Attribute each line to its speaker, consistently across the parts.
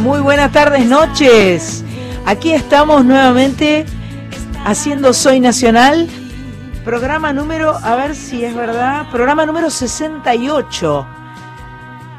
Speaker 1: Muy buenas tardes, noches. Aquí estamos nuevamente haciendo Soy Nacional. Programa número, a ver si es verdad, programa número 68.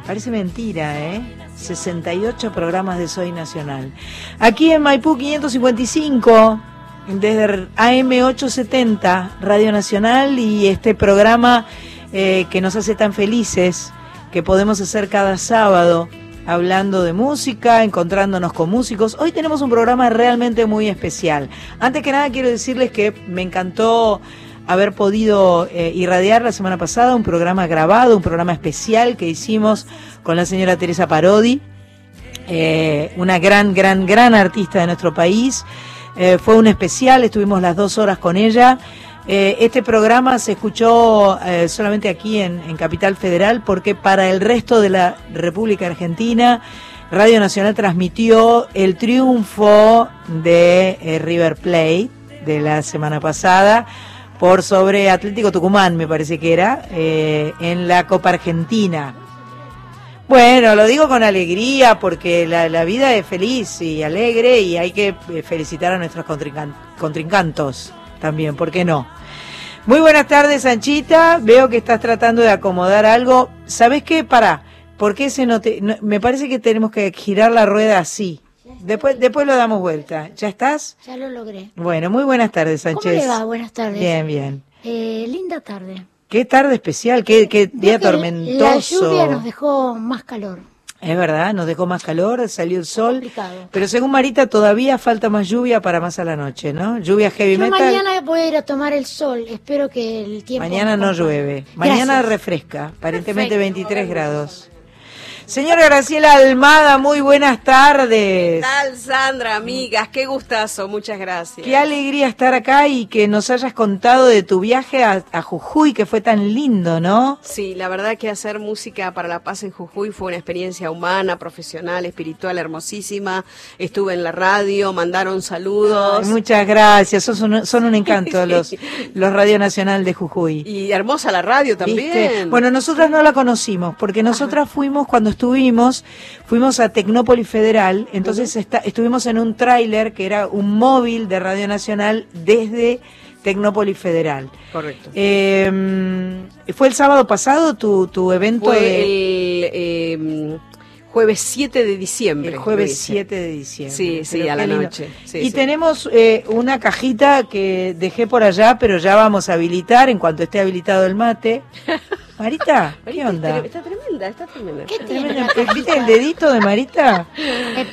Speaker 1: Parece mentira, ¿eh? 68 programas de Soy Nacional. Aquí en Maipú 555, desde AM870, Radio Nacional, y este programa eh, que nos hace tan felices, que podemos hacer cada sábado, hablando de música, encontrándonos con músicos. Hoy tenemos un programa realmente muy especial. Antes que nada quiero decirles que me encantó haber podido eh, irradiar la semana pasada un programa grabado, un programa especial que hicimos con la señora Teresa Parodi, eh, una gran, gran, gran artista de nuestro país. Eh, fue un especial, estuvimos las dos horas con ella. Eh, este programa se escuchó eh, solamente aquí en, Capital Federal porque para el resto de la República Argentina Radio Nacional transmitió el triunfo de eh, River Plate de la semana pasada por sobre Atlético Tucumán, me parece que era, en la Copa Argentina. Bueno, lo digo con alegría porque la, vida es feliz y alegre y hay que felicitar a nuestros contrincan- contrincantos también, ¿por qué no? Muy buenas tardes, Sanchita. Veo que estás tratando de acomodar algo. ¿Sabes qué? Para, ¿por qué se no te- no- me parece que tenemos que girar la rueda así. Después, después lo damos vuelta. ¿Ya estás?
Speaker 2: Ya lo logré.
Speaker 1: Bueno, muy buenas tardes,
Speaker 2: ¿Cómo
Speaker 1: Sánchez.
Speaker 2: le va? Buenas tardes.
Speaker 1: Bien, bien.
Speaker 2: Eh, linda tarde.
Speaker 1: Qué tarde especial, qué, qué día tormentoso.
Speaker 2: La lluvia nos dejó más calor.
Speaker 1: Es verdad, nos dejó más calor, salió el sol.
Speaker 2: Complicado.
Speaker 1: Pero según Marita, todavía falta más lluvia para más a la noche, ¿no? Lluvia heavy
Speaker 2: Yo
Speaker 1: metal.
Speaker 2: mañana voy a ir a tomar el sol. Espero que el tiempo.
Speaker 1: Mañana no llueve. Mañana
Speaker 2: Gracias.
Speaker 1: refresca, aparentemente
Speaker 3: Perfecto.
Speaker 1: 23 grados. Señora Graciela Almada, muy buenas tardes.
Speaker 3: ¿Qué tal, Sandra, amigas? Qué gustazo, muchas gracias.
Speaker 1: Qué alegría estar acá y que nos hayas contado de tu viaje a, a Jujuy, que fue tan lindo, ¿no?
Speaker 3: Sí, la verdad que hacer música para la paz en Jujuy fue una experiencia humana, profesional, espiritual, hermosísima. Estuve en la radio, mandaron saludos.
Speaker 1: Ay, muchas gracias, un- son un encanto los, los Radio Nacional de Jujuy.
Speaker 3: Y hermosa la radio también.
Speaker 1: ¿Viste? Bueno, nosotras no la conocimos, porque nosotras fuimos, cuando estuvimos, fuimos a Tecnópolis Federal, entonces está- estuvimos en un tráiler que era un móvil de Radio Nacional desde Tecnópolis Federal.
Speaker 3: Correcto.
Speaker 1: Eh, ¿Fue el sábado pasado tu, tu evento?
Speaker 3: Fue
Speaker 1: de-
Speaker 3: el eh, jueves 7 de diciembre.
Speaker 1: el jueves
Speaker 3: lo hice.
Speaker 1: 7 de diciembre.
Speaker 3: Sí, sí, a la
Speaker 1: lindo.
Speaker 3: noche. Sí,
Speaker 1: y
Speaker 3: sí.
Speaker 1: tenemos eh, una cajita que dejé por allá, pero ya vamos a habilitar en cuanto esté habilitado el mate. Marita, ¿qué onda?
Speaker 3: Está tremenda, está tremenda.
Speaker 2: ¿Qué tiene?
Speaker 1: ¿Viste el dedito de Marita?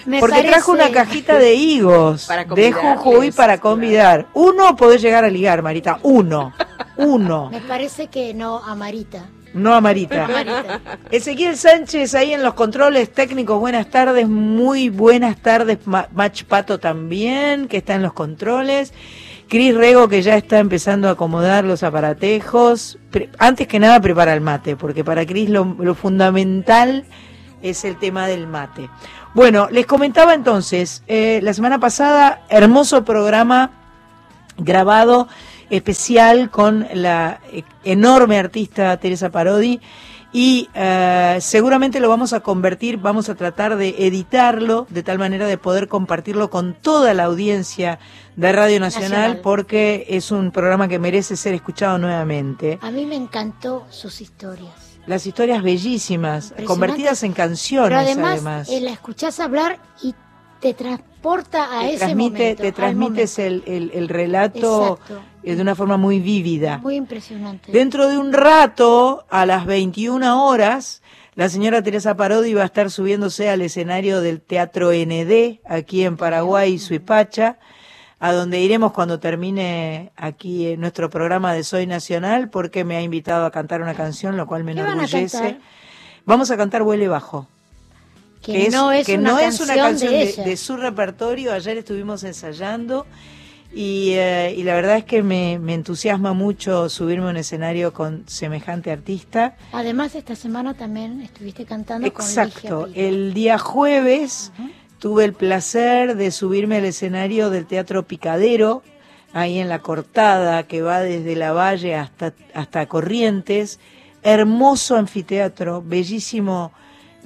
Speaker 2: Me-
Speaker 1: Porque
Speaker 2: parece-
Speaker 1: trajo una cajita de higos
Speaker 3: Para
Speaker 1: de Jujuy para
Speaker 3: claro.
Speaker 1: convidar. Uno podés llegar a ligar, Marita. Uno. Uno.
Speaker 2: Me parece que no a Marita.
Speaker 1: No a Marita.
Speaker 2: A Marita.
Speaker 1: Ezequiel Sánchez ahí en los controles técnicos, buenas tardes, muy buenas tardes, Ma- Mach Pato también, que está en los controles, Cris Rego que ya está empezando a acomodar los aparatejos, antes que nada prepara el mate, porque para Cris lo, lo fundamental es el tema del mate. Bueno, les comentaba entonces, eh, la semana pasada, hermoso programa grabado especial con la eh, enorme artista Teresa Parodi y eh, seguramente lo vamos a convertir, vamos a tratar de editarlo de tal manera de poder compartirlo con toda la audiencia de Radio Nacional,
Speaker 2: Nacional.
Speaker 1: porque es un programa que merece ser escuchado nuevamente.
Speaker 2: A mí me encantó sus historias.
Speaker 1: Las historias bellísimas, convertidas en canciones
Speaker 2: Pero además,
Speaker 1: además.
Speaker 2: eh, la escuchás hablar y te transporta a
Speaker 1: te
Speaker 2: ese
Speaker 1: transmite,
Speaker 2: momento.
Speaker 1: te transmites
Speaker 2: momento.
Speaker 1: el, el- el relato eh, de una forma muy vívida.
Speaker 2: Muy impresionante.
Speaker 1: Dentro de un rato, a las 21 horas, la señora Teresa Parodi va a estar subiéndose al escenario del Teatro ND, aquí en Paraguay, Suipacha, a donde iremos cuando termine aquí eh, nuestro programa de Soy Nacional, porque me ha invitado a cantar una canción, lo cual me
Speaker 2: ¿Qué van a
Speaker 1: enorgullece. Vamos a cantar Huele Bajo.
Speaker 2: Que, no es,
Speaker 1: que
Speaker 2: una,
Speaker 1: no
Speaker 2: canción
Speaker 1: es una canción
Speaker 2: de,
Speaker 1: de, de su repertorio. Ayer estuvimos ensayando y, eh, y la verdad es que me, me entusiasma mucho subirme a un escenario con semejante artista.
Speaker 2: Además, esta semana también estuviste cantando con
Speaker 1: Exacto.
Speaker 2: Ligia Piro.
Speaker 1: El día jueves tuve el placer de subirme al escenario del Teatro Picadero, ahí en la cortada que va desde la Valle hasta, hasta Corrientes. Hermoso anfiteatro, bellísimo,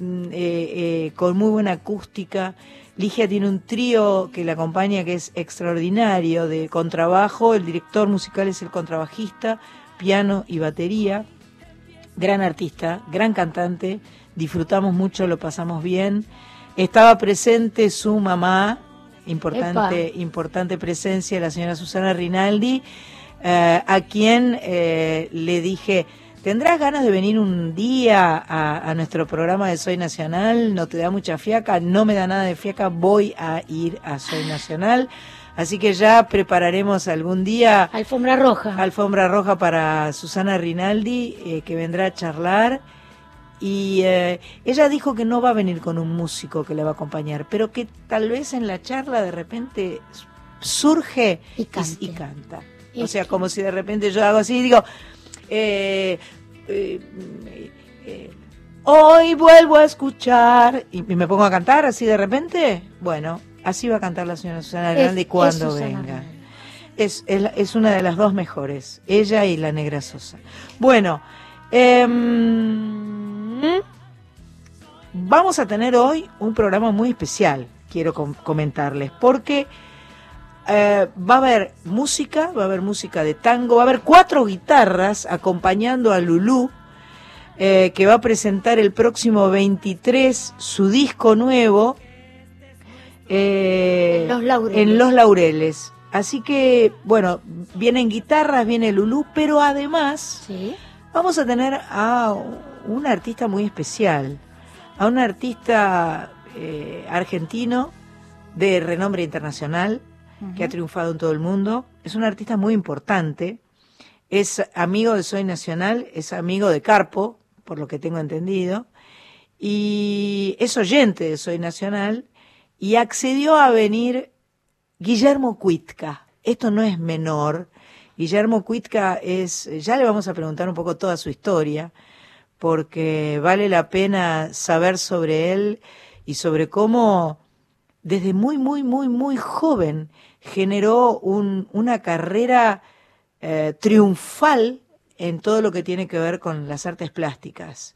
Speaker 1: eh, eh, con muy buena acústica. Ligia tiene un trío que la acompaña que es extraordinario de contrabajo. El director musical es el contrabajista, piano y batería. Gran artista, gran cantante. Disfrutamos mucho, lo pasamos bien. Estaba presente su mamá, importante, importante presencia, la señora Susana Rinaldi, eh, a quien eh, le dije, ¿tendrás ganas de venir un día a, a, nuestro programa de Soy Nacional? ¿No te da mucha fiaca? No me da nada de fiaca, voy a ir a Soy Nacional. Así que ya prepararemos algún día.
Speaker 2: Alfombra roja.
Speaker 1: Alfombra roja para Susana Rinaldi, eh, que vendrá a charlar. Y eh, ella dijo que no va a venir con un músico que le va a acompañar, pero que tal vez en la charla de repente surge
Speaker 2: y,
Speaker 1: y, y canta. O sea, como si de repente yo hago así y digo, eh, eh, hoy vuelvo a escuchar y me pongo a cantar así de repente. Bueno, así va a cantar la señora Susana Grande cuando venga. Es, es, es, una de las dos mejores, ella y la Negra Sosa. Bueno, eh, vamos a tener hoy un programa muy especial, quiero com comentarles, porque eh, va a haber música, va a haber música de tango, va a haber cuatro guitarras acompañando a Lulú, eh, que va a presentar el próximo 23 su disco nuevo
Speaker 2: eh, en, los laureles.
Speaker 1: en Los Laureles. Así que, bueno, vienen guitarras, viene Lulú, pero además
Speaker 2: ¿Sí?
Speaker 1: vamos a tener a un artista muy especial, a un artista argentino de renombre internacional uh -huh. que ha triunfado en todo el mundo. Es un artista muy importante, es amigo de Soy Nacional, es amigo de Carpo, por lo que tengo entendido, y es oyente de Soy Nacional y accedió a venir Guillermo Cuitca. Esto no es menor. Guillermo Cuitca es, ya le vamos a preguntar un poco toda su historia, porque vale la pena saber sobre él y sobre cómo desde muy, muy, muy, muy joven generó un, una carrera eh, triunfal en todo lo que tiene que ver con las artes plásticas.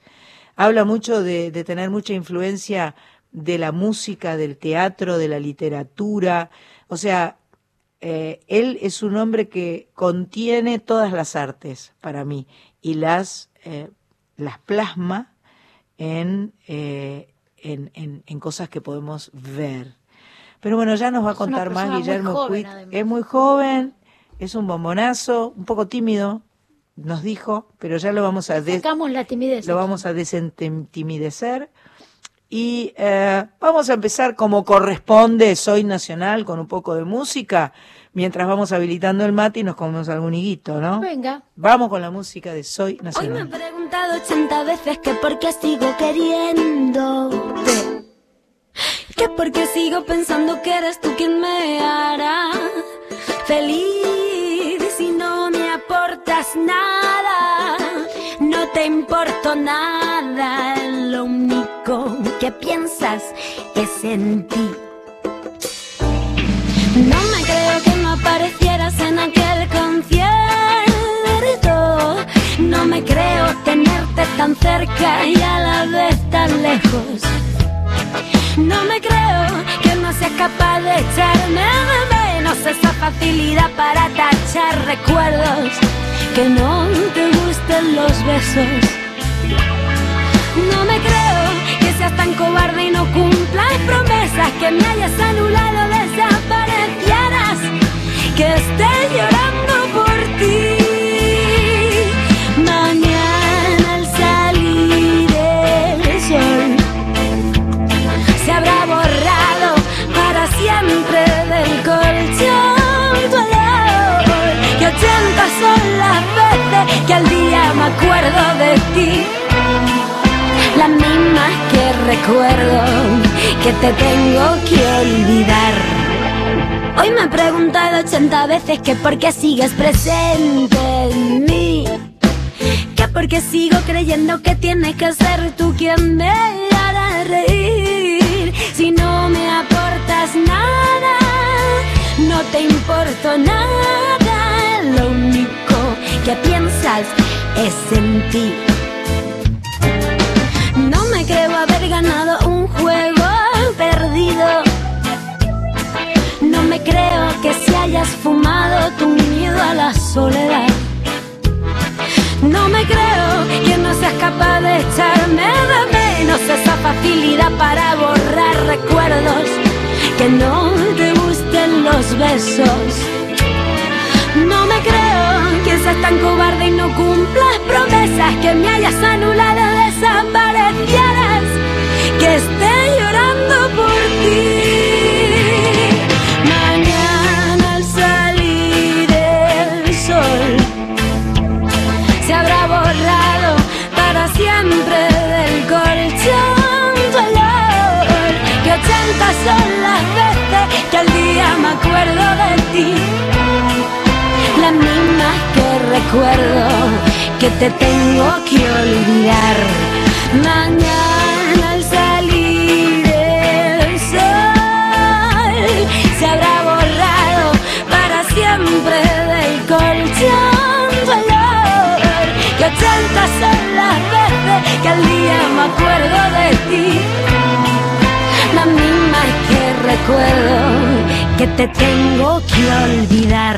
Speaker 1: Habla mucho de, tener mucha influencia de la música, del teatro, de la literatura. O sea, eh, él es un hombre que contiene todas las artes para mí y las, eh, las plasma en, en, en, cosas que podemos ver. Pero bueno, ya nos va a contar más Guillermo Cuit. Es muy joven, es un bombonazo, un poco tímido, nos dijo, pero ya lo vamos a,
Speaker 2: Sacamos la timidez.
Speaker 1: lo vamos a desentimidecer. Y eh, vamos a empezar como corresponde, soy nacional, con un poco de música, mientras vamos habilitando el mate y nos comemos algún higuito, ¿no?
Speaker 2: Venga.
Speaker 1: Vamos con la música de Soy Nacional.
Speaker 4: Hoy me he preguntado 80 veces que por qué sigo queriéndote. Que por qué sigo pensando que eres tú quien me hará feliz si no me aportas nada. No te importo nada, lo único que piensas es en ti. No me creo que no aparecieras en aquel concierto. No me creo tenerte tan cerca y a la vez tan lejos. No me creo que no seas capaz de echarme menos esa facilidad para tachar recuerdos. Que no te gusten los besos. No me creo que seas tan cobarde y no cumplas promesas. Que me hayas anulado, desaparecieras. Que esté llorando acuerdo de ti. Las mismas que recuerdo que te tengo que olvidar. Hoy me he preguntado ochenta veces que por qué sigues presente en mí. Que por qué sigo creyendo que tienes que ser tú quien me hará reír. Si no me digas nada, no te importo nada, lo único que piensas es en ti. No me creo haber ganado un juego perdido. No me creo que si hayas fumado tu miedo a la soledad. No me creo que no seas capaz de echarme de menos esa facilidad para borrar recuerdos, que no te gusten los besos. No me creo seas tan cobarde y no cumplas promesas, que me hayas anulado, desaparecieras, que esté llorando por ti. Mañana al salir el sol se habrá borrado para siempre del colchón tu olor. Que ochenta son las veces que al día me acuerdo de ti. Las mismas que recuerdo que te tengo que olvidar. Mañana al salir el sol se habrá borrado para siempre del colchón tu olor. Que ochenta son las veces que al día me acuerdo de ti. Las mismas que recuerdo que te tengo que olvidar.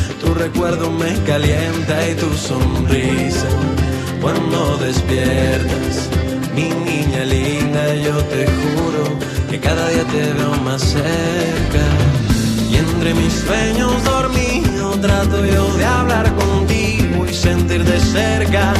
Speaker 5: tu recuerdo me calienta y tu sonrisa. Cuando despiertas, mi niña linda, yo te juro que cada día te veo más cerca. Y entre mis sueños dormido trato yo de hablar contigo y sentir de cerca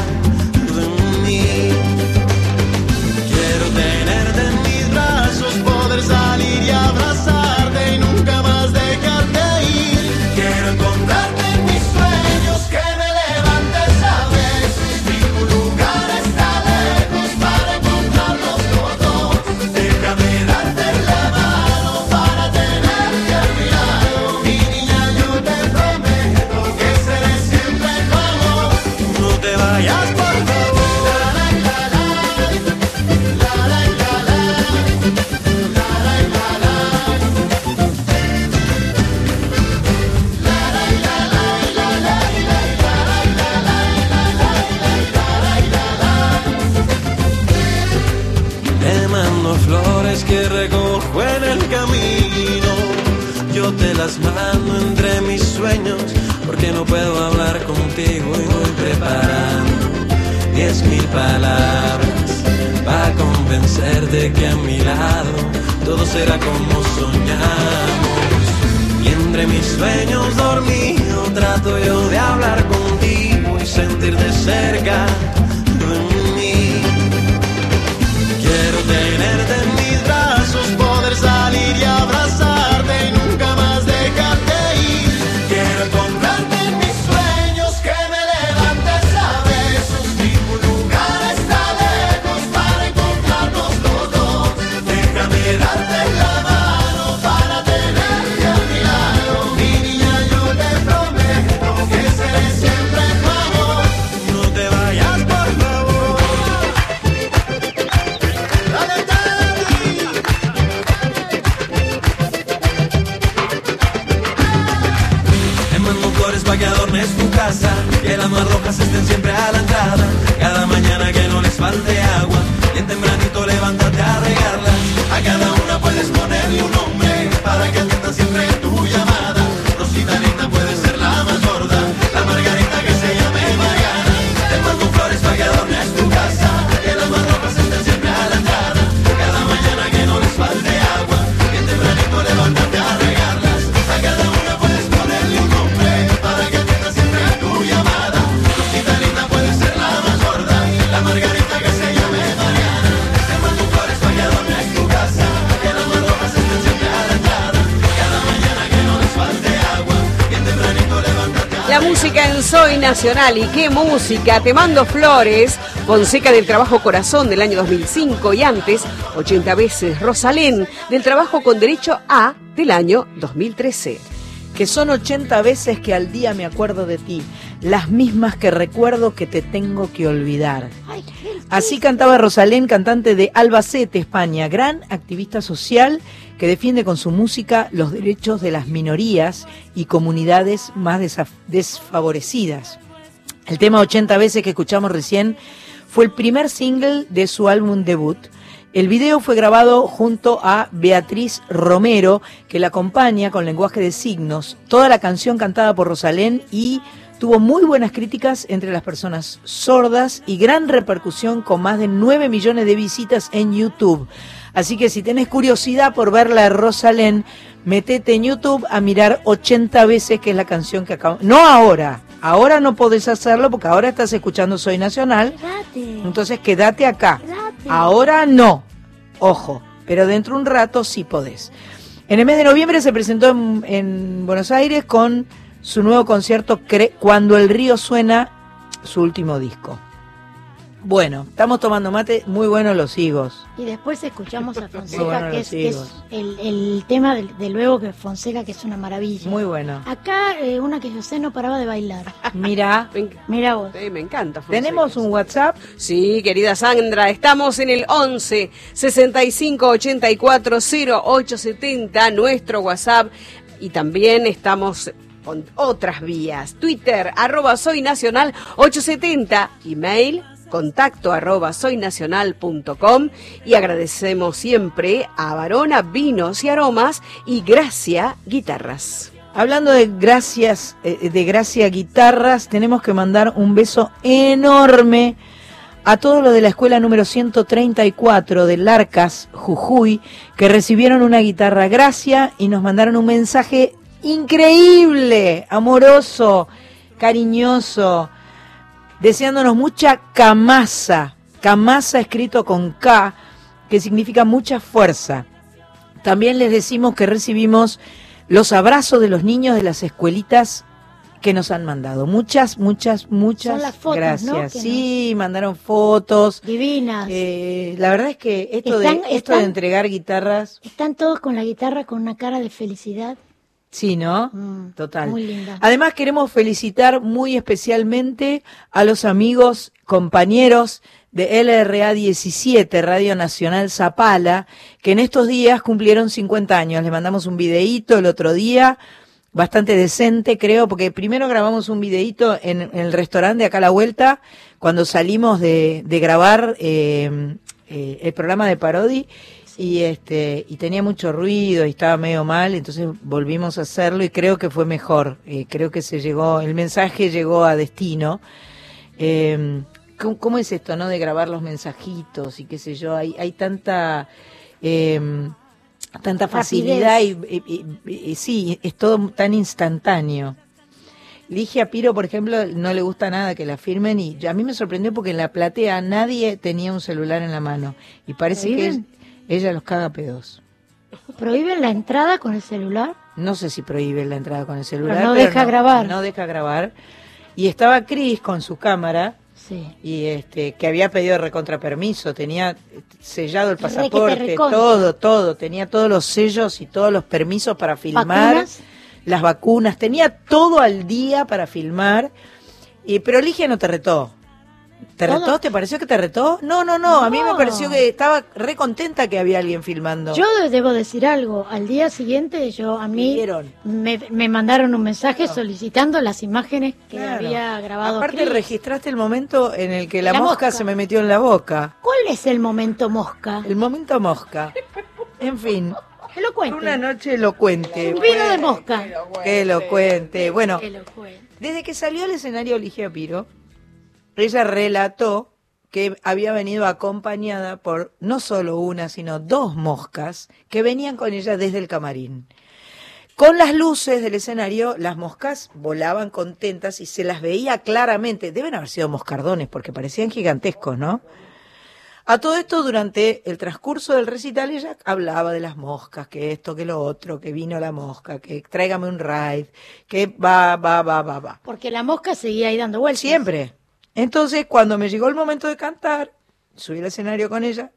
Speaker 3: qué música, te mando flores, Fonseca del trabajo Corazón del año 2005 y antes 80 veces Rosalén del trabajo con derecho A del año 2013.
Speaker 1: Que son 80 veces que al día me acuerdo de ti, las mismas que recuerdo que te tengo que olvidar. Así cantaba Rosalén, cantante de Albacete, España, gran activista social que defiende con su música los derechos de las minorías y comunidades más desfavorecidas. El tema 80 veces que escuchamos recién fue el primer single de su álbum debut. El video fue grabado junto a Beatriz Romero, que la acompaña con lenguaje de signos. Toda la canción cantada por Rosalén y tuvo muy buenas críticas entre las personas sordas y gran repercusión con más de 9 millones de visitas en YouTube. Así que si tenés curiosidad por verla Rosalén, metete en YouTube a mirar 80 veces que es la canción que acabo. No ahora, ahora no podés hacerlo porque ahora estás escuchando Soy Nacional.
Speaker 2: Quédate.
Speaker 1: Entonces quédate acá.
Speaker 2: Quédate.
Speaker 1: Ahora no. Ojo, pero dentro de un rato sí podés. En el mes de noviembre se presentó en, en Buenos Aires con su nuevo concierto Cre- Cuando el río suena, su último disco. Bueno, estamos tomando mate, muy buenos los higos.
Speaker 2: Y después escuchamos a Fonseca,
Speaker 1: bueno
Speaker 2: que es, que es
Speaker 1: higos.
Speaker 2: el, el tema de, de luego que Fonseca, que es una maravilla.
Speaker 1: Muy bueno.
Speaker 2: Acá eh, una que yo sé no paraba de bailar.
Speaker 1: Mira,
Speaker 2: Mira vos.
Speaker 3: sí, me encanta. Fonseca.
Speaker 1: tenemos un WhatsApp.
Speaker 3: Sí, querida Sandra, estamos en el 11 65 84 0870, nuestro WhatsApp, y también estamos con otras vías. Twitter, arroba soy nacional 870, email contacto arroba soynacional.com y agradecemos siempre a Varona Vinos y Aromas y Gracia Guitarras.
Speaker 1: Hablando de gracias, eh, de gracia guitarras, tenemos que mandar un beso enorme a todos los de la escuela número 134 de Larcas, Jujuy, que recibieron una guitarra gracia y nos mandaron un mensaje increíble, amoroso, cariñoso, deseándonos mucha camasa, camasa escrito con K, que significa mucha fuerza. También les decimos que recibimos los abrazos de los niños de las escuelitas que nos han mandado. Muchas, muchas, muchas
Speaker 2: Son las fotos,
Speaker 1: gracias. Sí, mandaron fotos.
Speaker 2: Divinas.
Speaker 1: Eh, la verdad es que esto,
Speaker 2: Están-
Speaker 1: de, esto de entregar guitarras,
Speaker 2: Están todos con la guitarra con una cara de felicidad.
Speaker 1: Sí, ¿no?
Speaker 2: Mm,
Speaker 1: Total.
Speaker 2: Muy linda.
Speaker 1: Además queremos felicitar muy especialmente a los amigos, compañeros de LRA 17, Radio Nacional Zapala, que en estos días cumplieron 50 años. Les mandamos un videíto el otro día, bastante decente creo, porque primero grabamos un videíto en, en el restaurante de acá a la vuelta, cuando salimos de, de grabar eh, eh, el programa de Parodi, y este y tenía mucho ruido y estaba medio mal entonces volvimos a hacerlo y creo que fue mejor Eh, creo que se llegó el mensaje llegó a destino. Eh, ¿cómo, cómo es esto no de grabar los mensajitos y qué sé yo hay hay tanta eh, tanta facilidad y, y- y- y- sí es todo tan instantáneo. Dije a Piro, por ejemplo, no le gusta nada que la firmen y a mí me sorprendió porque en la platea nadie tenía un celular en la mano y parece que. Ella los caga pedos.
Speaker 2: ¿Prohíben la entrada con el celular?
Speaker 1: No sé si prohíbe la entrada con el celular.
Speaker 2: Pero no deja grabar.
Speaker 1: No deja grabar. Y estaba Cris con su cámara
Speaker 2: Sí.
Speaker 1: y este que había pedido recontrapermiso, tenía sellado el pasaporte, todo, todo, tenía todos los sellos y todos los permisos para filmar,
Speaker 2: ¿Vacunas?
Speaker 1: las vacunas, tenía todo al día para filmar. Y pero Ligia no te retó. ¿Te
Speaker 2: Todo.
Speaker 1: retó? ¿Te pareció que te retó? No, no, no, a mí me pareció que estaba re contenta que había alguien filmando.
Speaker 2: Yo debo decir algo. Al día siguiente, yo a mí me, me mandaron un mensaje solicitando las imágenes que
Speaker 1: Claro.
Speaker 2: había grabado.
Speaker 1: Aparte
Speaker 2: Chris.
Speaker 1: registraste el momento en el que la,
Speaker 2: La
Speaker 1: mosca,
Speaker 2: mosca.
Speaker 1: se me metió en la boca.
Speaker 2: ¿Cuál es el momento mosca?
Speaker 1: El momento mosca. En fin,
Speaker 2: Que lo cuente.
Speaker 1: una noche elocuente.
Speaker 2: Un vino de mosca.
Speaker 1: Qué elocuente. Bueno,
Speaker 2: Que lo cuente.
Speaker 1: desde que salió al escenario Ligia Piro, ella relató que había venido acompañada por no solo una, sino dos moscas que venían con ella desde el camarín. Con las luces del escenario, las moscas volaban contentas y se las veía claramente. Deben haber sido moscardones porque parecían gigantescos, ¿no? A todo esto, durante el transcurso del recital, ella hablaba de las moscas, que esto, que lo otro, que vino la mosca, que tráigame un ride, que va, va, va, va, va.
Speaker 2: Porque la mosca seguía ahí dando vueltas.
Speaker 1: Siempre. Entonces, cuando me llegó el momento de cantar, subí al escenario con ella,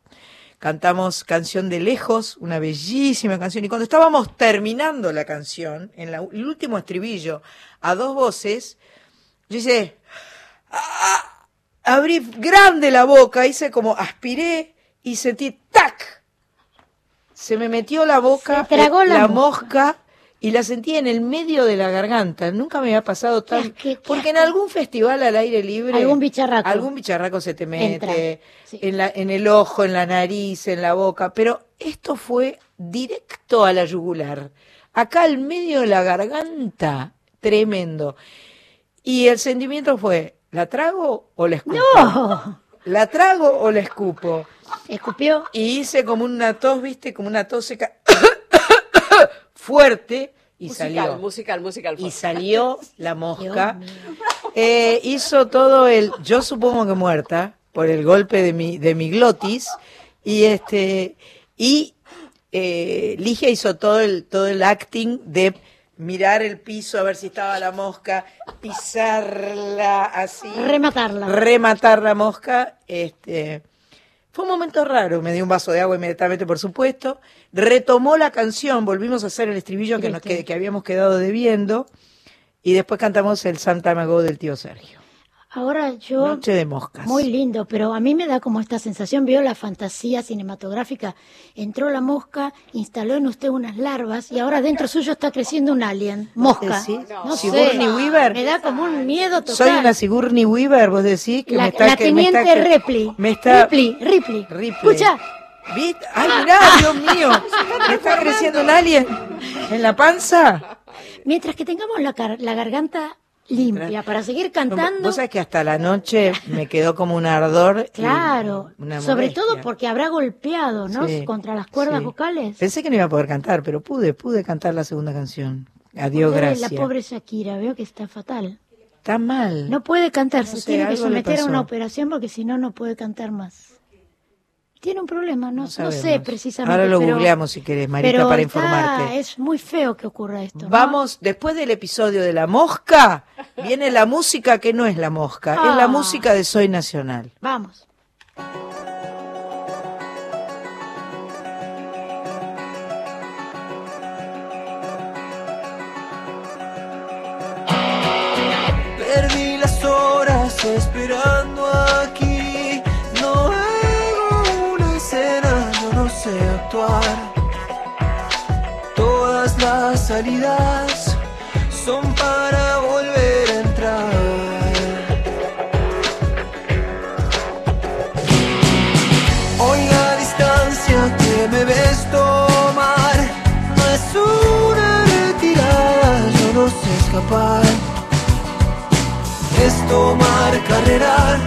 Speaker 1: cantamos Canción de Lejos, una bellísima canción, y cuando estábamos terminando la canción, en la- el último estribillo, a dos voces, yo hice, "Ah", abrí grande la boca, hice como aspiré y sentí ¡tac! Se me metió la boca,
Speaker 2: Se tragó la
Speaker 1: mosca y la sentí en el medio de la garganta. Nunca me había pasado tan...
Speaker 2: qué
Speaker 1: porque en algún festival al aire libre...
Speaker 2: Algún bicharraco.
Speaker 1: Algún bicharraco se te mete
Speaker 2: sí.
Speaker 1: en, la, en el ojo, en la nariz, en la boca. Pero esto fue directo a la yugular. Acá al medio de la garganta. Tremendo. Y el sentimiento fue, ¿la trago o la escupo?
Speaker 2: ¡No!
Speaker 1: ¿La trago o la escupo?
Speaker 2: Escupió.
Speaker 1: Y hice como una tos, viste, como una tos seca fuerte y
Speaker 3: musical,
Speaker 1: salió.
Speaker 3: musical, musical.
Speaker 1: Y salió la mosca. Eh, hizo todo el, yo supongo que muerta, por el golpe de mi, de mi glotis. Y este, y eh, Ligia hizo todo el, todo el acting de mirar el piso a ver si estaba la mosca, pisarla así
Speaker 2: Rematarla.
Speaker 1: rematar la mosca. Este, fue un momento raro, me dio un vaso de agua inmediatamente, por supuesto. Retomó la canción, volvimos a hacer el estribillo que, nos, que, que habíamos quedado debiendo. Y después cantamos el Santa Mago del tío Sergio.
Speaker 2: Ahora yo.
Speaker 1: Noche de moscas.
Speaker 2: Muy lindo, pero a mí me da como esta sensación, vio la fantasía cinematográfica, entró la mosca, instaló en usted unas larvas y ahora dentro suyo está creciendo un alien, mosca.
Speaker 1: ¿Decís?
Speaker 2: No sé,
Speaker 1: Sigourney Weaver.
Speaker 2: me da como un miedo total.
Speaker 1: Soy una Sigourney Weaver, vos decís que
Speaker 2: la,
Speaker 1: me está...
Speaker 2: la
Speaker 1: que me está-
Speaker 2: teniente Ripley.
Speaker 1: Me está...
Speaker 2: Ripley, Ripley.
Speaker 1: Ripley.
Speaker 2: Escucha,
Speaker 1: ¿Viste? ¡Ay, mirá, Dios mío! ¿Me está creciendo un alien en la panza?
Speaker 2: mientras que tengamos la, car- la garganta limpia para seguir cantando.
Speaker 1: Vos sabés que hasta la noche me quedó como un ardor.
Speaker 2: Claro,
Speaker 1: una
Speaker 2: sobre todo porque habrá golpeado, ¿no?
Speaker 1: Sí,
Speaker 2: Contra las cuerdas
Speaker 1: sí.
Speaker 2: vocales.
Speaker 1: Pensé que no iba a poder cantar, pero pude, pude cantar la segunda canción. Adiós, gracias.
Speaker 2: La pobre Shakira, veo que está fatal.
Speaker 1: Está mal.
Speaker 2: No puede cantar,
Speaker 1: No
Speaker 2: se
Speaker 1: sé,
Speaker 2: tiene que someter a una operación porque si no, no puede cantar más. Tiene un problema, no, no, sé precisamente.
Speaker 1: Ahora lo
Speaker 2: pero-
Speaker 1: googleamos si querés, Marita,
Speaker 2: pero
Speaker 1: para
Speaker 2: está-
Speaker 1: informarte.
Speaker 2: Es muy feo que ocurra esto. ¿no?
Speaker 1: Vamos, después del episodio de la mosca, viene la música que no es la mosca, es la
Speaker 2: Ah.
Speaker 1: música de Soy Nacional.
Speaker 2: Vamos.
Speaker 6: Perdí las horas esperando aquí. Todas las salidas son para volver a entrar. Hoy la distancia que me ves tomar no es una retirada, yo no sé escapar es tomar carrera,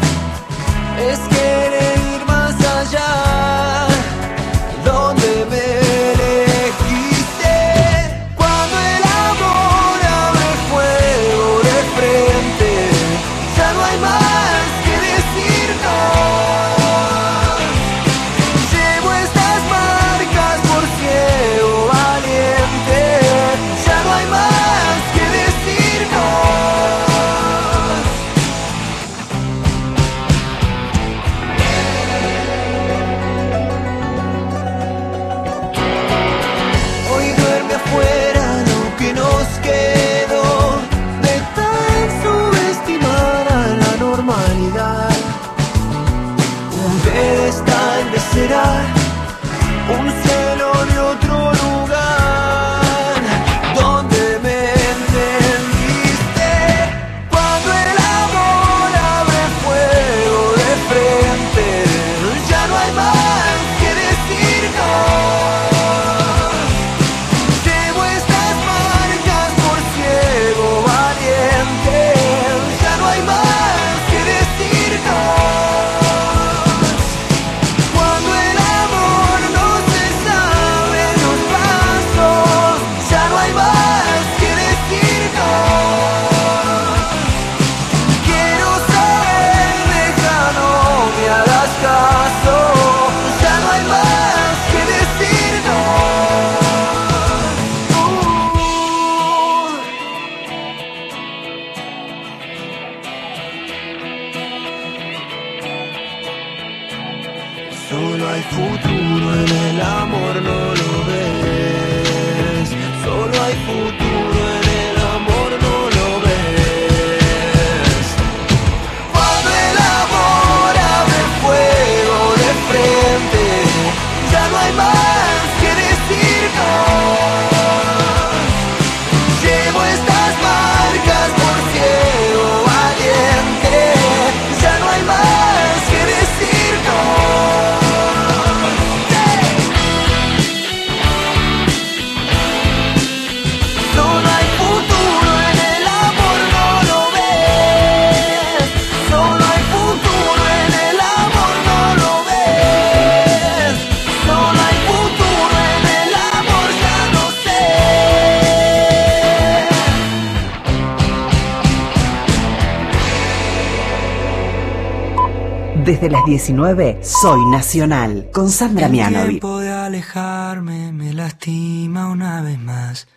Speaker 7: Desde las 19, Soy Nacional, con Sandra
Speaker 8: El
Speaker 7: Mianovi.
Speaker 8: tiempo de alejarme me lastima una vez más.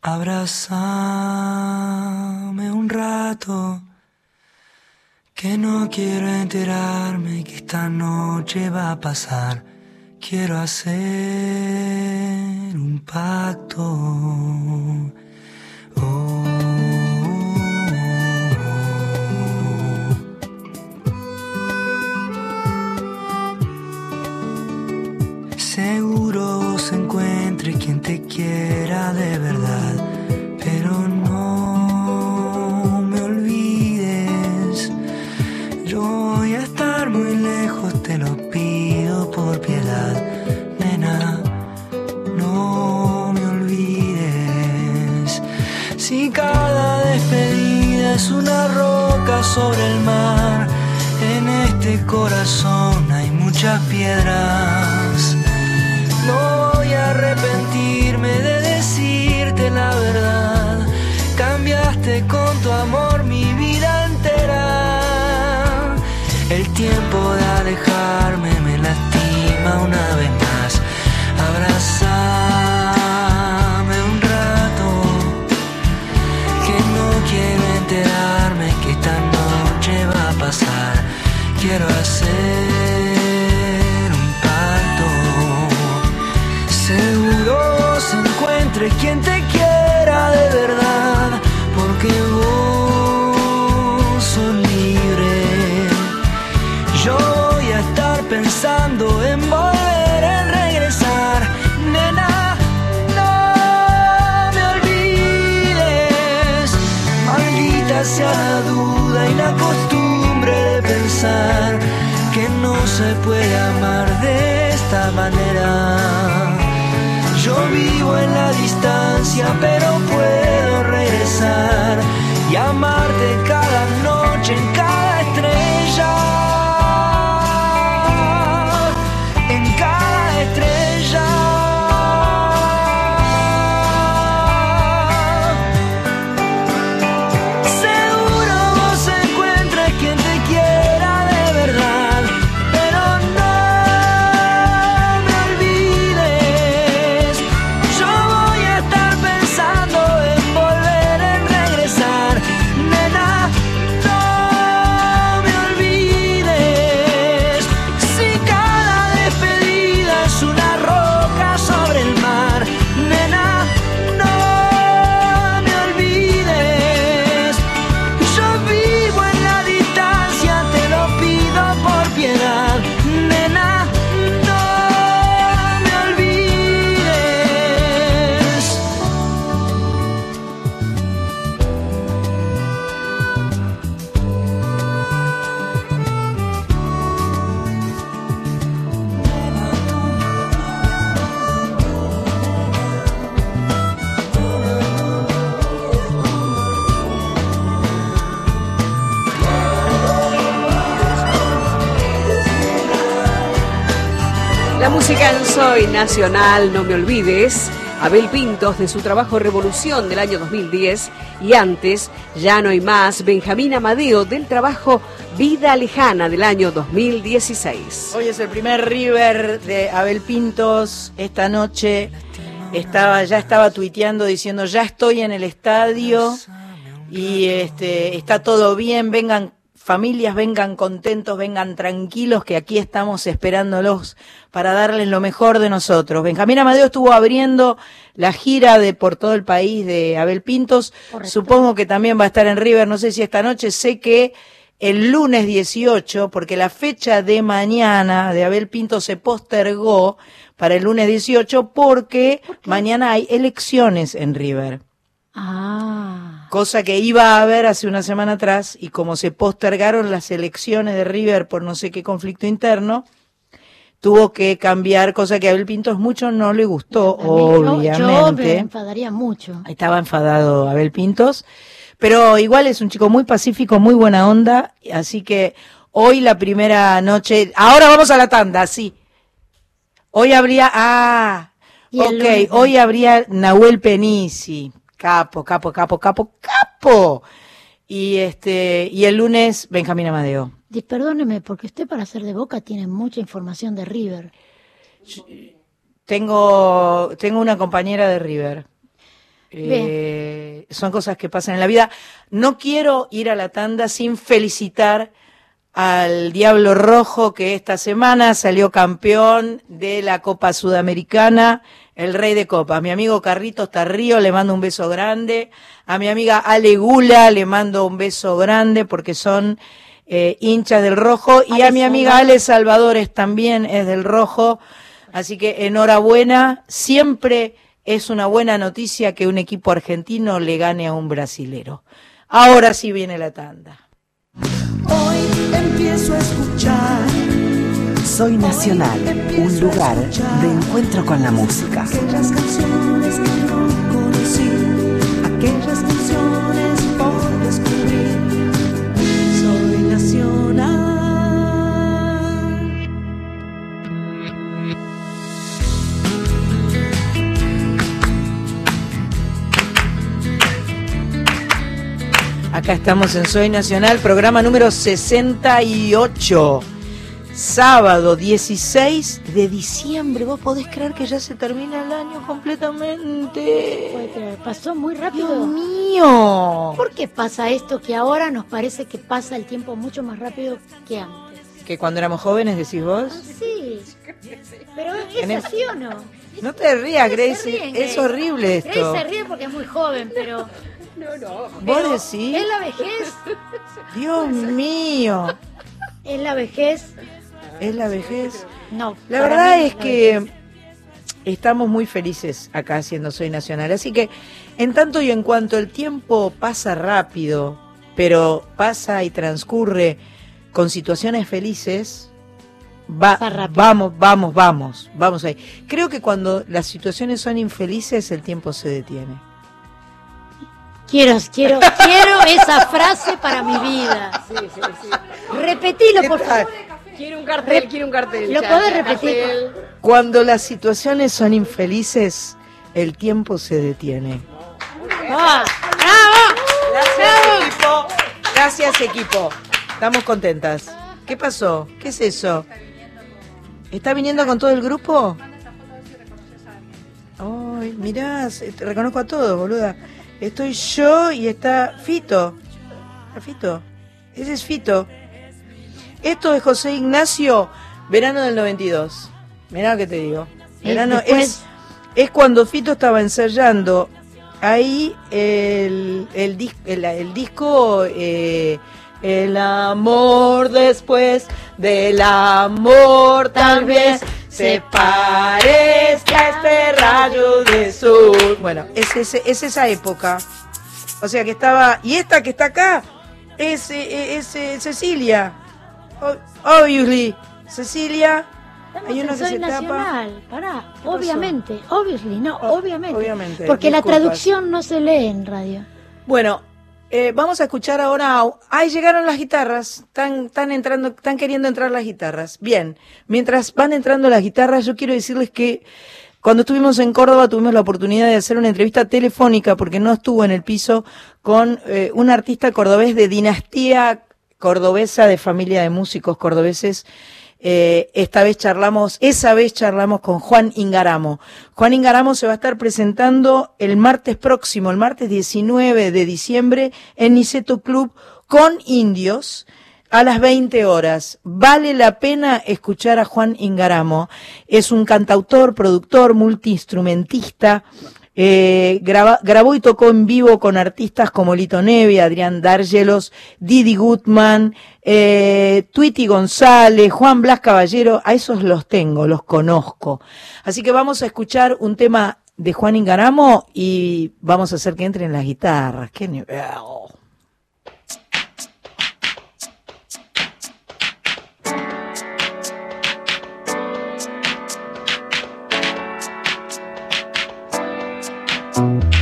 Speaker 8: Abrázame un rato. Que no quiero enterarme que esta noche va a pasar. Quiero hacer un pacto. Oh. Seguro se encuentre quien te quiera de verdad, pero no me olvides. Yo voy a estar muy lejos, te lo pido por piedad, nena. No me olvides. Si cada despedida es una roca sobre el mar, en este corazón hay muchas piedras. No voy a arrepentirme de decirte la verdad. Cambiaste con tu amor mi vida entera. El tiempo de alejarme me lastima una vez más. Abrázame un rato. Que no quiero enterarme que esta noche va a pasar. Quiero hacer manera. Yo vivo en la distancia, pero puedo regresar y amarte cada noche en cada
Speaker 3: Nacional, no me olvides. Abel Pintos de su trabajo Revolución del año 2010 y antes Ya no hay más, Benjamín Amadeo del trabajo Vida Lejana del año 2016.
Speaker 1: Hoy es el primer River de Abel Pintos. Esta noche estaba, ya estaba tuiteando diciendo ya estoy en el estadio y este está todo bien, vengan familias vengan contentos, vengan tranquilos, que aquí estamos esperándolos para darles lo mejor de nosotros. Benjamín Amadeo estuvo abriendo la gira de por todo el país de Abel Pintos.
Speaker 2: Correcto.
Speaker 1: Supongo que también va a estar en River, no sé si esta noche, sé que el lunes 18, porque la fecha de mañana de Abel Pinto se postergó para el lunes 18 porque mañana hay elecciones en River.
Speaker 2: Ah.
Speaker 1: Cosa que iba a haber hace una semana atrás y como se postergaron las elecciones de River por no sé qué conflicto interno, tuvo que cambiar, cosa que a Abel Pintos mucho no le gustó,
Speaker 2: Yo- Yo, me
Speaker 1: obviamente.
Speaker 2: enfadaría mucho.
Speaker 1: Estaba enfadado Abel Pintos, pero igual es un chico muy pacífico, muy buena onda, así que hoy la primera noche, ahora vamos a la tanda, sí. Hoy habría, ah, ok, hoy habría Nahuel Penisi, capo, capo, capo, capo, capo. Y este, y el lunes Benjamín Amadeo.
Speaker 2: Di- Perdóneme, porque usted para ser de Boca tiene mucha información de River.
Speaker 1: Tengo, tengo una compañera de River. Eh, son cosas que pasan en la vida. No quiero ir a la tanda sin felicitar al Diablo Rojo que esta semana salió campeón de la Copa Sudamericana, el Rey de Copas. Mi amigo Carritos Tarrío le mando un beso grande. A mi amiga Ale Gula le mando un beso grande porque son eh, hinchas del Rojo. Y a mi amiga
Speaker 2: Salvador.
Speaker 1: Ale Salvadores también es del Rojo. Así que enhorabuena. Siempre es una buena noticia que un equipo argentino le gane a un brasilero. Ahora sí viene la tanda.
Speaker 6: Hoy empiezo a escuchar
Speaker 7: Soy Nacional, un lugar de encuentro con la música.
Speaker 6: aquellas canciones que no conocí, aquellas canciones por descubrir. Soy nacional.
Speaker 1: Acá estamos en Soy Nacional, programa número 68. Sábado 16 de diciembre. ¿Vos podés creer que ya se termina el año completamente?
Speaker 2: Puede creer, pasó muy
Speaker 1: Dios
Speaker 2: rápido.
Speaker 1: mío.
Speaker 2: ¿Por qué pasa esto que ahora nos parece que pasa el tiempo mucho más rápido que antes?
Speaker 1: Que cuando éramos jóvenes decís vos.
Speaker 2: Sí. Pero es así o no.
Speaker 1: No te rías, Grace.
Speaker 2: ríen,
Speaker 1: Es
Speaker 2: Grace.
Speaker 1: horrible
Speaker 2: Grace
Speaker 1: esto.
Speaker 2: se ríe porque es muy joven, pero
Speaker 1: Vos decís.
Speaker 2: es la vejez.
Speaker 1: Dios mío.
Speaker 2: Es la vejez.
Speaker 1: Es la vejez.
Speaker 2: No.
Speaker 1: La verdad es que estamos muy felices acá haciendo Soy Nacional. Así que, en tanto y en cuanto el tiempo pasa rápido, pero pasa y transcurre con situaciones felices, va, vamos, vamos, vamos, vamos ahí. Creo que cuando las situaciones son infelices, el tiempo se detiene.
Speaker 2: Quiero, quiero, quiero esa frase para mi vida. Repetilo, por favor.
Speaker 3: Quiero un cartel, quiero un cartel.
Speaker 2: ¿Lo
Speaker 3: ya, ya,
Speaker 2: repetir?
Speaker 3: cartel.
Speaker 1: Cuando las situaciones son infelices, el tiempo se detiene.
Speaker 2: Ah,
Speaker 1: Gracias, equipo. Gracias, equipo. Estamos contentas. ¿Qué pasó? ¿Qué es eso? ¿Está viniendo con todo el grupo? Ay, mirá, te reconozco a todos, boluda. Estoy yo y está Fito. ¿Está Fito? Ese es Fito. Esto es José Ignacio, verano del 92. Mirá lo que te digo. Verano
Speaker 2: después-
Speaker 1: es, es cuando Fito estaba ensayando ahí el, el, dis- el, el disco eh, El amor después del amor tal vez se parezca a este rayo de sol. Bueno, es, ese- es esa época. O sea que estaba... Y esta que está acá es, es, eh, Cecilia. Obviously. Cecilia.
Speaker 2: Estamos
Speaker 1: Hay una que
Speaker 2: Soy
Speaker 1: se tapa.
Speaker 2: Nacional, pará,
Speaker 1: ¿Qué pasó?
Speaker 2: obviamente, obviously, no,
Speaker 1: O-
Speaker 2: obviamente,
Speaker 1: obviamente,
Speaker 2: porque la traducción no se lee en radio.
Speaker 1: Bueno, eh, vamos a escuchar ahora. a- ¡Ay, llegaron las guitarras! Están, están entrando, están queriendo entrar las guitarras. Bien, mientras van entrando las guitarras, yo quiero decirles que cuando estuvimos en Córdoba tuvimos la oportunidad de hacer una entrevista telefónica, porque no estuvo en el piso, con eh, un artista cordobés de dinastía cordobesa de familia de músicos cordobeses. Eh, esta vez charlamos, esa vez charlamos con Juan Ingaramo. Juan Ingaramo se va a estar presentando el martes próximo, el martes 19 de diciembre, en Niceto Club con indios a las 20 horas. Vale la pena escuchar a Juan Ingaramo. Es un cantautor, productor, multiinstrumentista. Eh, grabó y tocó en vivo con artistas como Lito Nevi, Adrián Dárgelos, Didi Gutman, eh, Twitty González, Juan Blas Caballero. A esos los tengo, los conozco. Así que vamos a escuchar un tema de Juan Ingaramo y vamos a hacer que entren las guitarras. ¡Qué nivel!
Speaker 9: Bye.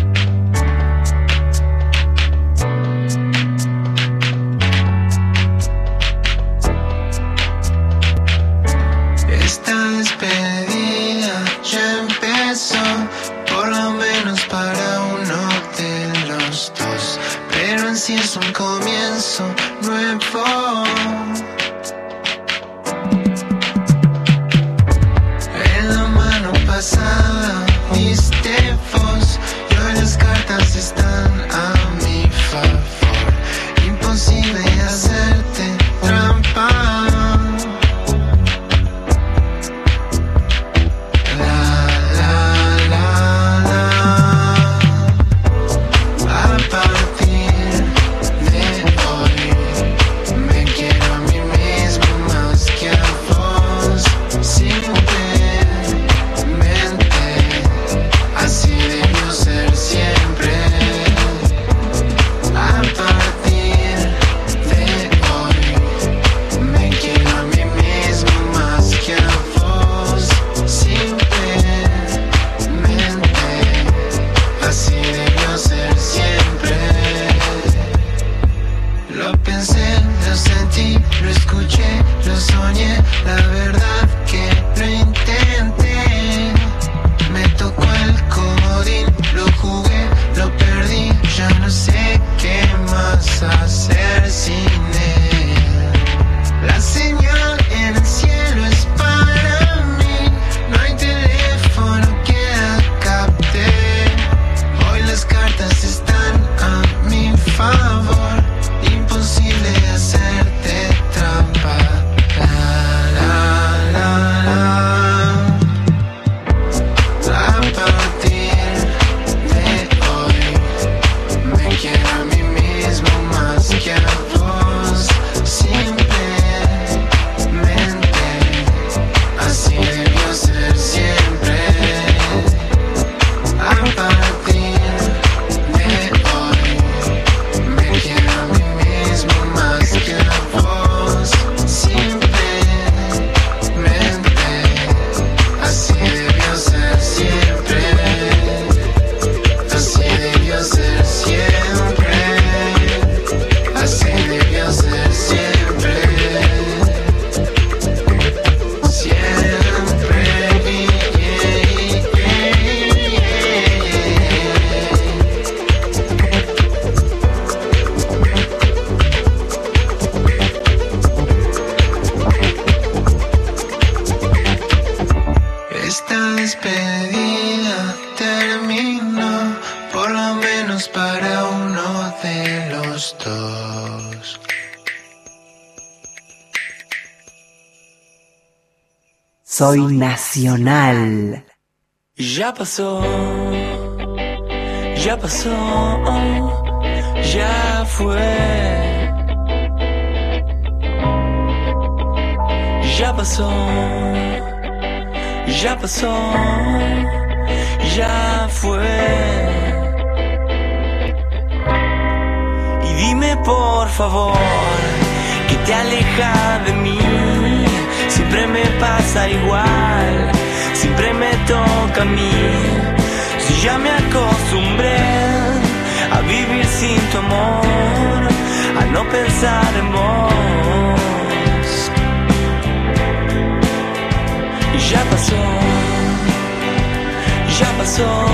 Speaker 7: Soy nacional.
Speaker 9: Ya pasó, ya pasó, ya fue. Ya pasó, ya pasó, ya fue. Y dime por favor que te aleja de mí me pasa igual, siempre me toca a mí. Si ya me acostumbré a vivir sin tu amor, a no pensar en vos. Ya pasó, ya pasó,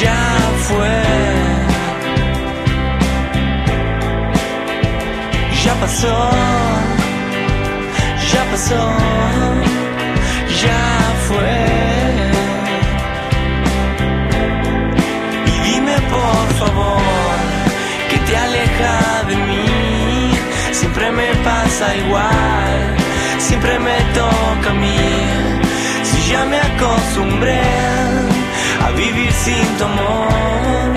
Speaker 9: ya fue. já passou pasó, ya fue. Y dime por favor que te aleja de mí.
Speaker 10: Siempre me pasa igual, siempre me toca a mí. Si ya me acostumbré a vivir sin tu amor,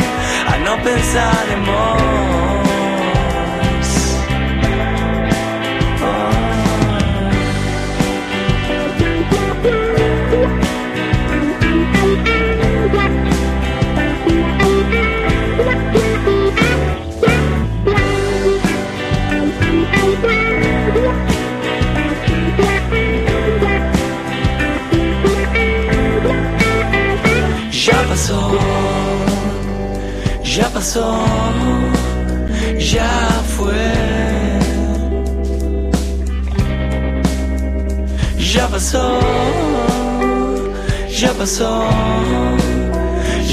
Speaker 10: a no pensar en vos. Ya pasó, ya fue. Ya pasó, ya pasó,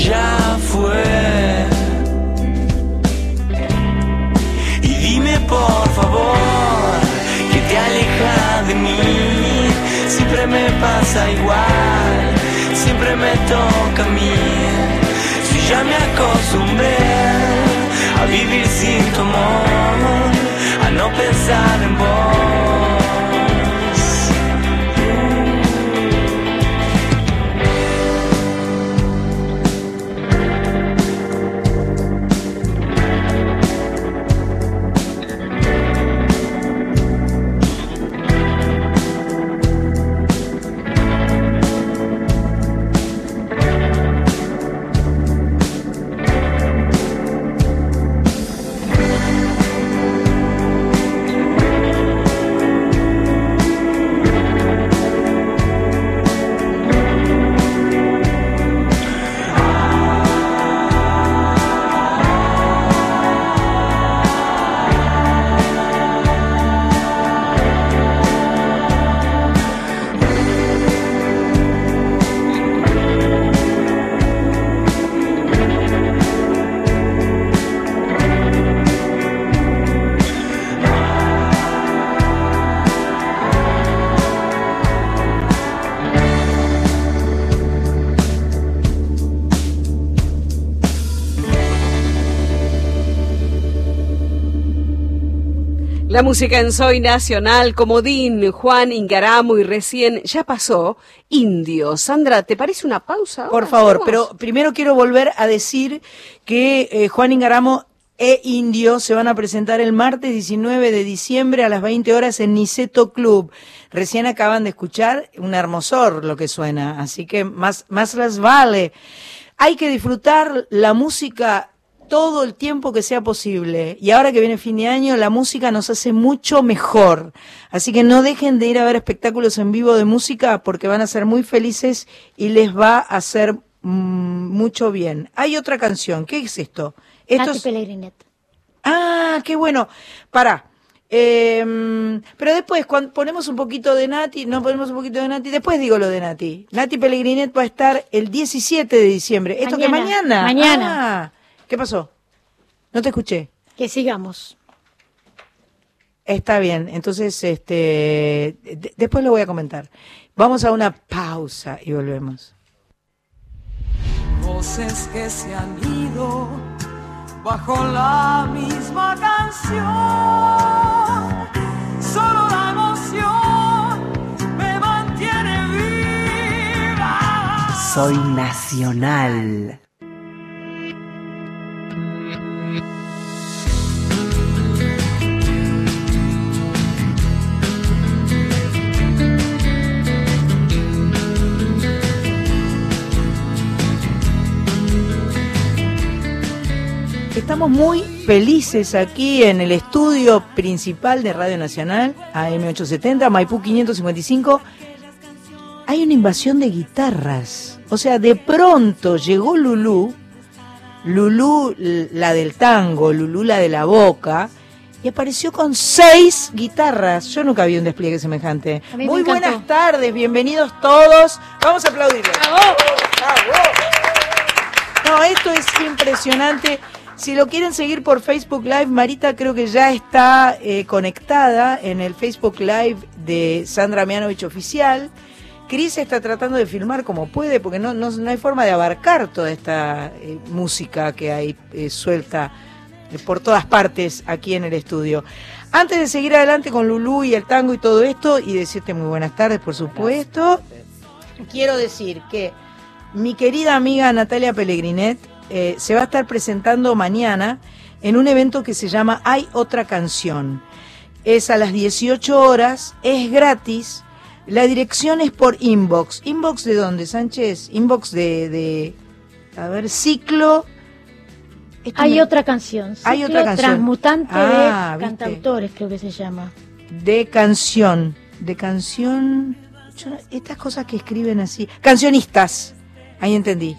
Speaker 10: ya fue. Y dime por favor que te aleja de mí. Siempre me pasa igual, siempre me toca a mí. Ya me acostumbré a vivir sin tu amor, a no pensar en vos.
Speaker 3: La música en Soy Nacional, Comodín, Juan Ingaramo y recién ya pasó, Indio. Sandra, ¿te parece una pausa?
Speaker 1: Por favor,
Speaker 3: ¿Hacemos?
Speaker 1: pero primero quiero volver a decir que eh, Juan Ingaramo e Indio se van a presentar el martes 19 de diciembre a las 20 horas en Niceto Club. Recién acaban de escuchar un hermosor lo que suena, así que más, más las vale. Hay que disfrutar la música todo el tiempo que sea posible. Y ahora que viene fin de año, la música nos hace mucho mejor. Así que no dejen de ir a ver espectáculos en vivo de música porque van a ser muy felices y les va a hacer mm, mucho bien. Hay otra canción. ¿Qué es esto? Esto
Speaker 2: Nati
Speaker 1: es-
Speaker 2: Pellegrinet.
Speaker 1: Ah, qué bueno. Pará. Eh, pero después, cuando ponemos un poquito de Nati, no ponemos un poquito de Nati, después digo lo de Nati. Nati Pellegrinet va a estar el 17 de diciembre. ¿Esto que
Speaker 2: Mañana,
Speaker 1: mañana?
Speaker 2: mañana.
Speaker 1: Ah, ¿Qué pasó? No te escuché.
Speaker 2: Que sigamos.
Speaker 1: Está bien, entonces este de- después lo voy a comentar. Vamos a una pausa y volvemos.
Speaker 8: Voces que se han ido bajo la misma canción. Solo la emoción me mantiene viva.
Speaker 7: Soy nacional.
Speaker 1: Estamos muy felices aquí en el estudio principal de Radio Nacional, AM870, Maipú 555. Hay una invasión de guitarras. O sea, de pronto llegó Lulú, Lulú la del tango, Lulú la de la boca, y apareció con seis guitarras. Yo nunca vi un despliegue semejante. Muy buenas tardes, bienvenidos todos. Vamos a aplaudirles. ¡Bravo! No, esto es impresionante. Si lo quieren seguir por Facebook Live, Marita creo que ya está eh, conectada en el Facebook Live de Sandra Mianovich Oficial. Cris está tratando de filmar como puede, porque no, no, no hay forma de abarcar toda esta eh, música que hay eh, suelta eh, por todas partes aquí en el estudio. Antes de seguir adelante con Lulú y el tango y todo esto, y decirte muy buenas tardes, por supuesto, quiero decir que mi querida amiga Natalia Pellegrinet se va a estar presentando mañana en un evento que se llama Hay otra canción. Es a las 18 horas, es gratis. La dirección es por inbox. ¿Inbox de dónde, Sánchez? Inbox de, de a ver, ciclo. Esto
Speaker 2: Hay
Speaker 1: me-
Speaker 2: otra canción.
Speaker 1: Hay
Speaker 2: ciclo
Speaker 1: otra canción.
Speaker 2: Transmutante
Speaker 1: Ah,
Speaker 2: de
Speaker 1: ¿viste?
Speaker 2: cantautores, creo que se llama.
Speaker 1: de canción, de canción, yo estas cosas que escriben así, cancionistas, ahí entendí.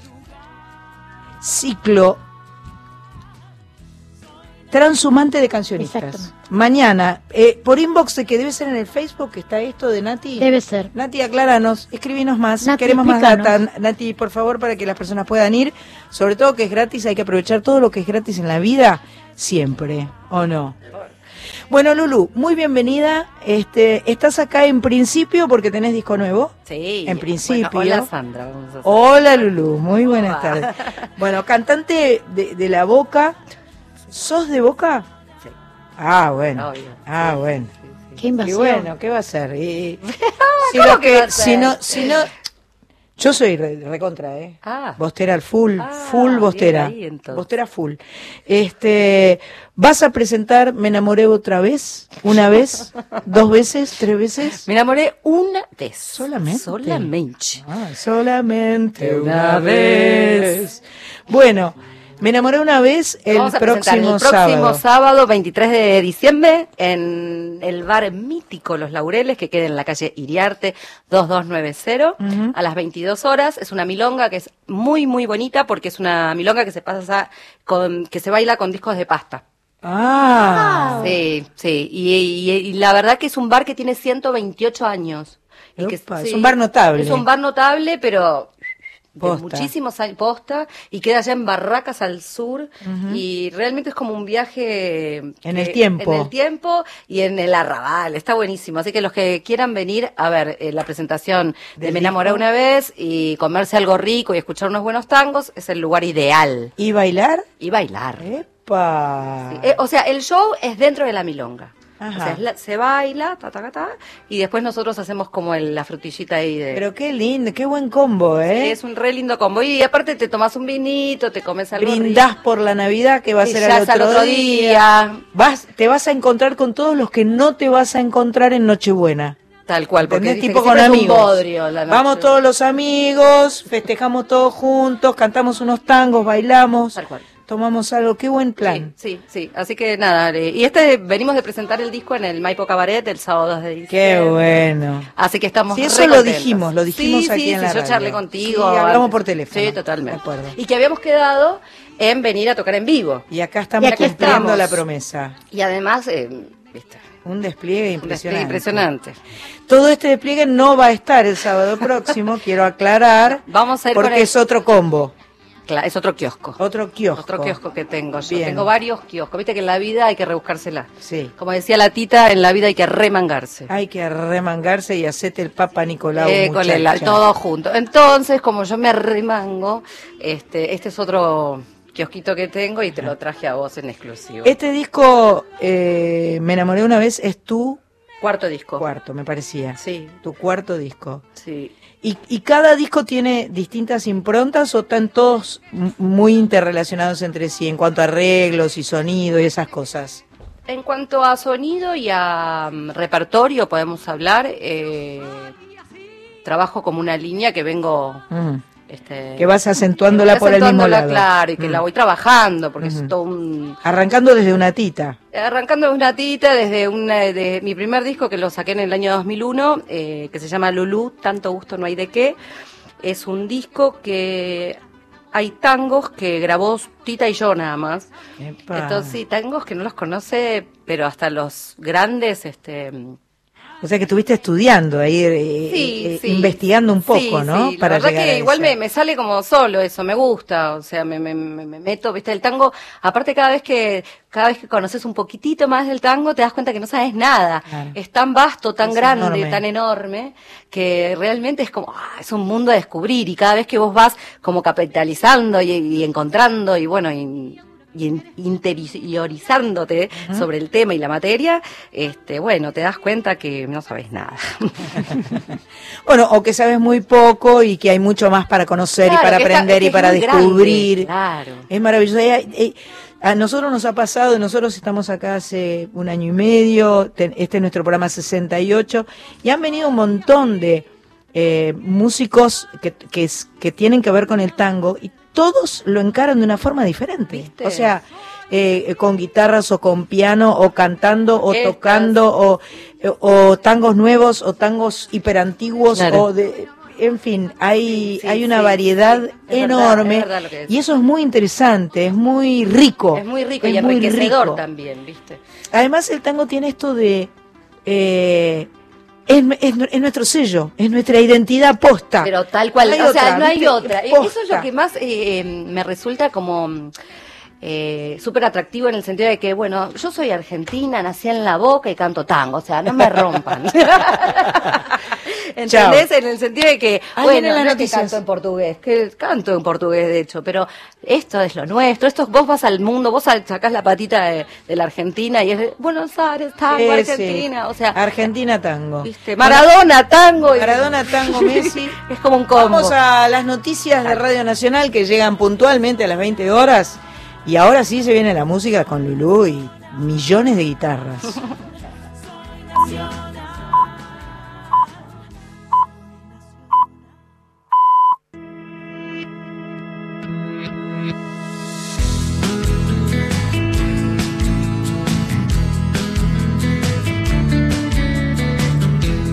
Speaker 1: Ciclo transhumante de cancionistas. Mañana, eh, por inbox de que debe ser en el Facebook, que está esto de Nati.
Speaker 2: Debe ser.
Speaker 1: Nati, acláranos, escribinos más,
Speaker 2: Nati,
Speaker 1: queremos más data. Nati, por favor, para que las personas puedan ir, sobre todo que es gratis, hay que aprovechar todo lo que es gratis en la vida, siempre, ¿o no? Bueno, Lulu, muy bienvenida. Este, estás acá en principio porque tenés disco nuevo.
Speaker 11: Sí.
Speaker 1: En principio.
Speaker 11: Bueno, hola Sandra, vamos a hacer.
Speaker 1: Hola, Lulu, muy buenas tardes. Bueno, cantante de, de la Boca. ¿Sos de Boca? Ah, bueno.
Speaker 11: Obvio.
Speaker 1: Ah,
Speaker 11: Sí,
Speaker 1: bueno.
Speaker 11: sí, sí.
Speaker 2: Qué
Speaker 1: Y
Speaker 2: invasión.
Speaker 1: bueno, ¿qué va a ser? Y- si
Speaker 11: ¿Cómo que va a
Speaker 1: si no, si no, yo soy re- recontra, ¿eh?
Speaker 11: Ah.
Speaker 1: Bostera al full,
Speaker 11: Ah,
Speaker 1: full Bostera.
Speaker 11: ahí.
Speaker 1: Bostera full. Este, ¿vas a presentar Me enamoré otra vez? ¿Una vez? ¿Dos veces? ¿Tres veces?
Speaker 11: Me enamoré una vez.
Speaker 1: Solamente.
Speaker 11: Solamente.
Speaker 1: Ah, solamente
Speaker 11: Una
Speaker 1: una vez. Bueno, me enamoré una vez el
Speaker 11: Vamos a
Speaker 1: próximo,
Speaker 11: el próximo
Speaker 1: sábado.
Speaker 11: sábado. 23 de diciembre en el bar mítico Los Laureles que queda en la calle Iriarte 2290
Speaker 1: Ujú.
Speaker 11: a las 22 horas. Es una milonga que es muy muy bonita porque es una milonga que se pasa con que se baila con discos de pasta.
Speaker 1: Ah,
Speaker 11: Sí, sí, y, y- y la verdad que es un bar que tiene 128 años. Y que,
Speaker 1: es un bar notable.
Speaker 11: Es un bar notable, pero
Speaker 1: Posta.
Speaker 11: muchísimos años posta y queda allá en Barracas al sur y realmente es como un viaje
Speaker 1: En
Speaker 11: que-
Speaker 1: el tiempo.
Speaker 11: en el tiempo y en el arrabal está buenísimo así que los que quieran venir a ver eh, la presentación de Me enamoré una vez y comerse algo rico y escuchar unos buenos tangos es el lugar ideal
Speaker 1: ¿y bailar?
Speaker 11: y bailar
Speaker 1: Epa.
Speaker 11: Sí, eh, o sea, el show es dentro de la milonga.
Speaker 1: Ajá.
Speaker 11: O sea, es la- se baila, ta, ta, ta, ta, y después nosotros hacemos como el- la frutillita ahí de...
Speaker 1: Pero qué lindo, qué buen combo, ¿eh?
Speaker 11: Es un re lindo combo. Y aparte te tomas un vinito, te comes algo
Speaker 1: Brindás por la Navidad que va a ser al
Speaker 11: es
Speaker 1: otro,
Speaker 11: al otro
Speaker 1: día.
Speaker 11: día.
Speaker 1: Vas, te vas a encontrar con todos los que no te vas a encontrar en Nochebuena.
Speaker 11: Tal cual, porque dice
Speaker 1: Tipo con
Speaker 11: es
Speaker 1: amigos.
Speaker 11: bodrio.
Speaker 1: Vamos todos los amigos, festejamos todos juntos, cantamos unos tangos, bailamos,
Speaker 11: Tal cual.
Speaker 1: Tomamos algo. Qué buen plan.
Speaker 11: Sí, sí, sí. Así que nada, y este venimos de presentar el disco en el Maipo Cabaret el sábado 2 de diciembre.
Speaker 1: Qué bueno.
Speaker 11: Así que estamos
Speaker 1: Sí, eso lo dijimos, lo dijimos
Speaker 11: Sí,
Speaker 1: aquí
Speaker 11: sí,
Speaker 1: en la
Speaker 11: yo
Speaker 1: radio.
Speaker 11: charlé contigo.
Speaker 1: Hablamos por teléfono.
Speaker 11: Sí, totalmente.
Speaker 1: De acuerdo.
Speaker 11: Y que habíamos quedado en venir a tocar en vivo.
Speaker 1: Y acá estamos
Speaker 11: Y aquí
Speaker 1: cumpliendo
Speaker 11: estamos.
Speaker 1: la promesa.
Speaker 11: Y además, eh, viste,
Speaker 1: Un despliegue
Speaker 11: un despliegue
Speaker 1: impresionante.
Speaker 11: impresionante.
Speaker 1: Todo este despliegue no va a estar el sábado próximo, quiero aclarar,
Speaker 11: Vamos a ir
Speaker 1: porque
Speaker 11: el-
Speaker 1: es otro combo,
Speaker 11: Es otro kiosco.
Speaker 1: otro kiosco.
Speaker 11: Otro kiosco que tengo yo.
Speaker 1: Bien.
Speaker 11: Tengo varios kioscos. Viste que en la vida hay que rebuscársela.
Speaker 1: Sí.
Speaker 11: Como decía la tita, en la vida hay que remangarse.
Speaker 1: Hay que remangarse y hacerte el Papa Nicolau,
Speaker 11: Eh, con el- todo junto. Entonces, como yo me remango, este, este es otro kiosquito que tengo y te lo traje a vos en exclusivo.
Speaker 1: Este disco, eh, Me enamoré una vez, es tu
Speaker 11: Cuarto disco.
Speaker 1: cuarto, me parecía.
Speaker 11: Sí,
Speaker 1: Tu cuarto disco.
Speaker 11: sí.
Speaker 1: ¿Y, y cada disco tiene distintas improntas o están todos muy interrelacionados entre sí en cuanto a arreglos y sonido y esas cosas?
Speaker 11: En cuanto a sonido y a mm, repertorio, podemos hablar. eh, trabajo como una línea que vengo.
Speaker 1: Mm.
Speaker 11: Este,
Speaker 1: Que vas acentuándola
Speaker 11: que
Speaker 1: por el mismo
Speaker 11: acentuándola,
Speaker 1: lado.
Speaker 11: Claro, y que
Speaker 1: Mm.
Speaker 11: la voy trabajando, porque
Speaker 1: Ujú.
Speaker 11: es todo un.
Speaker 1: Arrancando desde una tita.
Speaker 11: Arrancando de una tita desde una, de mi primer disco que lo saqué en el año 2001, eh, que se llama Lulú, Tanto Gusto No Hay de Qué. Es un disco que hay tangos que grabó Tita y yo nada más.
Speaker 1: Epa.
Speaker 11: Entonces, sí, tangos que no los conoce, pero hasta los grandes, este...
Speaker 1: O sea que estuviste estudiando ahí, eh,
Speaker 11: Sí,
Speaker 1: eh,
Speaker 11: sí.
Speaker 1: investigando un poco,
Speaker 11: Sí,
Speaker 1: ¿no?
Speaker 11: sí, la verdad que igual me, me sale como solo eso, me gusta, o sea, me, me, me, me meto, viste, el tango, aparte cada vez que, cada vez que conoces un poquitito más del tango, te das cuenta que no sabes nada.
Speaker 1: Claro.
Speaker 11: Es tan vasto, tan
Speaker 1: Es
Speaker 11: grande,
Speaker 1: enorme.
Speaker 11: tan enorme, que realmente es como, ah, es un mundo a descubrir, y cada vez que vos vas como capitalizando y, y encontrando, y bueno, y y in- interiorizándote sobre el tema y la materia, este, bueno, te das cuenta que no sabes nada.
Speaker 1: Bueno, o que sabes muy poco y que hay mucho más para conocer
Speaker 11: Claro,
Speaker 1: y para
Speaker 11: está-
Speaker 1: aprender y para
Speaker 11: grande,
Speaker 1: descubrir.
Speaker 11: claro.
Speaker 1: Es maravilloso. Eh, eh, A nosotros nos ha pasado, nosotros estamos acá hace un año y medio, te- este es nuestro programa 68, y han venido un montón de eh, músicos que, que, que tienen que ver con el tango, y todos lo encaran de una forma diferente.
Speaker 11: ¿Viste?
Speaker 1: O sea, eh, con guitarras o con piano o cantando o tocando o, o tangos nuevos o tangos hiperantiguos
Speaker 11: Claro.
Speaker 1: o de en fin hay
Speaker 11: Sí,
Speaker 1: hay una
Speaker 11: sí,
Speaker 1: variedad
Speaker 11: verdad,
Speaker 1: enorme
Speaker 11: es verdad
Speaker 1: y eso es muy interesante es muy rico
Speaker 11: Es muy rico
Speaker 1: es
Speaker 11: y
Speaker 1: muy
Speaker 11: enriquecedor
Speaker 1: rico.
Speaker 11: también, ¿viste?
Speaker 1: además el tango tiene esto de eh, es, es es nuestro sello es nuestra identidad posta
Speaker 11: Pero tal cual,
Speaker 1: No
Speaker 11: o sea,
Speaker 1: otra,
Speaker 11: no hay otra. Eh,
Speaker 1: Posta.
Speaker 11: Eso es lo que más eh, eh, me resulta como eh, súper atractivo en el sentido de que, bueno, yo soy argentina, nací en La Boca y canto tango, o sea, no me rompan. ¿Entendés? En el sentido de que,
Speaker 1: Ahí
Speaker 11: bueno, no es que canto en portugués, que canto en portugués de hecho, pero esto es lo nuestro, esto vos vas al mundo, vos sacás la patita de, de la Argentina y es de Buenos Aires, tango,
Speaker 1: sí.
Speaker 11: Argentina, o sea,
Speaker 1: Argentina tango
Speaker 11: ¿viste? Maradona, tango. y-
Speaker 1: Maradona tango Messi
Speaker 11: es como un combo.
Speaker 1: Vamos a las noticias de Radio Nacional que llegan puntualmente a las 20 horas. Y ahora sí se viene la música con Lulú y millones de guitarras.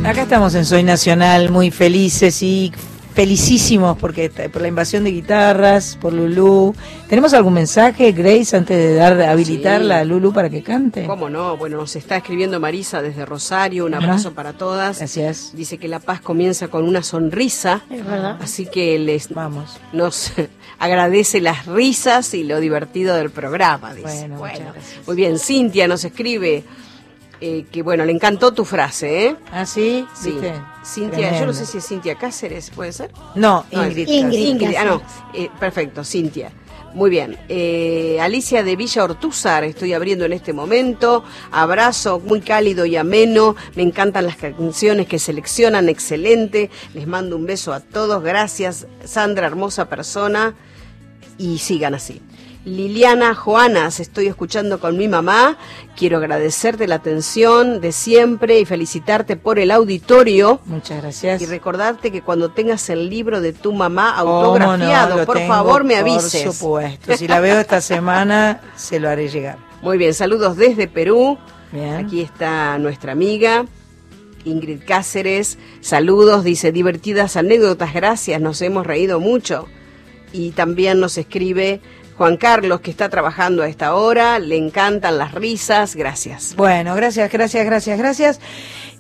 Speaker 1: Acá estamos en Soy Nacional, muy felices y felicísimos porque por la invasión de guitarras, por Lulú. ¿Tenemos algún mensaje, Grace, antes de dar habilitarla a Lulú para que cante?
Speaker 3: ¿Cómo no? Bueno, nos está escribiendo Marisa desde Rosario, un abrazo para todas.
Speaker 1: Gracias.
Speaker 3: Dice que la paz comienza con una sonrisa,
Speaker 2: Es verdad.
Speaker 3: así que les
Speaker 1: Vamos.
Speaker 3: nos agradece las risas y lo divertido del programa. Dice.
Speaker 1: Bueno, muchas gracias.
Speaker 3: muy bien. Cintia nos escribe eh, que bueno, le encantó tu frase, ¿eh?
Speaker 1: ¿Ah, sí?
Speaker 3: Sí.
Speaker 1: ¿Viste?
Speaker 3: Cintia, yo no sé si es Cintia Cáceres, ¿puede ser?
Speaker 1: No, Ingrid.
Speaker 2: Ingrid.
Speaker 3: Ingrid, ah, no, eh, perfecto, Cintia. Muy bien. Eh, Alicia de Villa Ortúzar, estoy abriendo en este momento. Abrazo muy cálido y ameno. Me encantan las canciones que seleccionan, excelente. Les mando un beso a todos. Gracias, Sandra, hermosa persona. Y sigan así. Liliana Joanas, estoy escuchando con mi mamá. Quiero agradecerte la atención de siempre y felicitarte por el auditorio.
Speaker 1: Muchas gracias.
Speaker 3: Y recordarte que cuando tengas el libro de tu mamá autografiado, por
Speaker 1: tengo,
Speaker 3: favor me avises.
Speaker 1: Por supuesto. Si la veo esta semana, se lo haré llegar.
Speaker 3: Muy bien, saludos desde Perú.
Speaker 1: Bien.
Speaker 3: Aquí está nuestra amiga Ingrid Cáceres. Saludos, dice, divertidas anécdotas, gracias, nos hemos reído mucho. Y también nos escribe Juan Carlos, que está trabajando a esta hora, le encantan las risas, gracias.
Speaker 1: Bueno, gracias, gracias, gracias, gracias.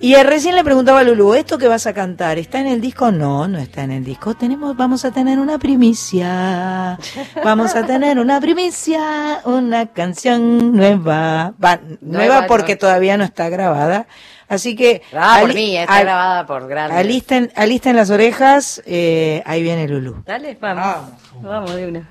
Speaker 1: Y eh, recién le preguntaba a Lulu, ¿esto que vas a cantar está en el disco? No, no está en el disco. Tenemos, vamos a tener una primicia. Vamos a tener una primicia, una canción nueva. Va, nueva
Speaker 11: Nueva,
Speaker 1: porque
Speaker 11: no.
Speaker 1: todavía no está grabada. Así que
Speaker 11: Ah, por mí, está
Speaker 1: al-
Speaker 11: grabada por grande.
Speaker 1: alisten, alisten las orejas, eh, ahí viene Lulu.
Speaker 11: Dale, vamos. Vamos de una.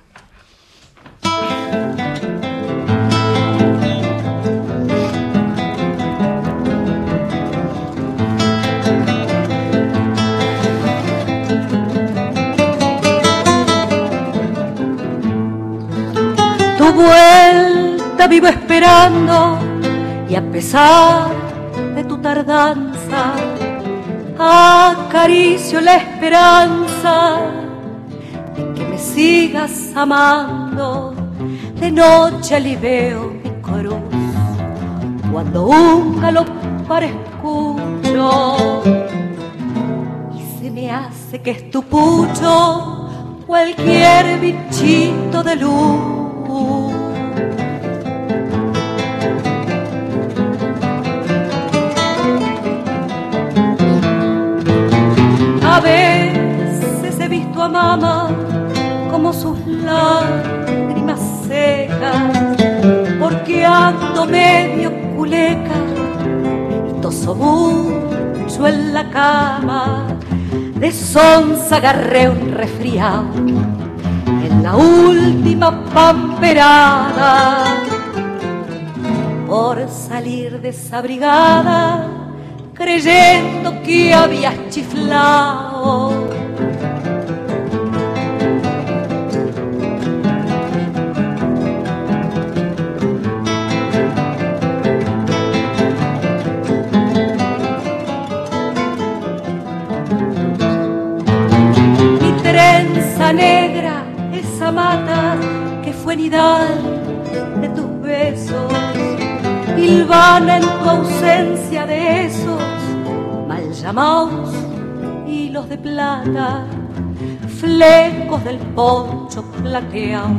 Speaker 4: Tu vuelta vivo esperando y a pesar de tu tardanza, acaricio la esperanza de que me sigas amando. De noche aliveo mi cruz cuando un galopar escucho y se me hace que es tu pucho cualquier bichito de luz. A veces he visto a mamá como sus lágrimas porque ando medio culeca y toso mucho en la cama. De sonza agarré un resfriado
Speaker 11: en la última pamperada por salir desabrigada creyendo que habías chiflado. Llamados hilos de plata, flecos del poncho plateado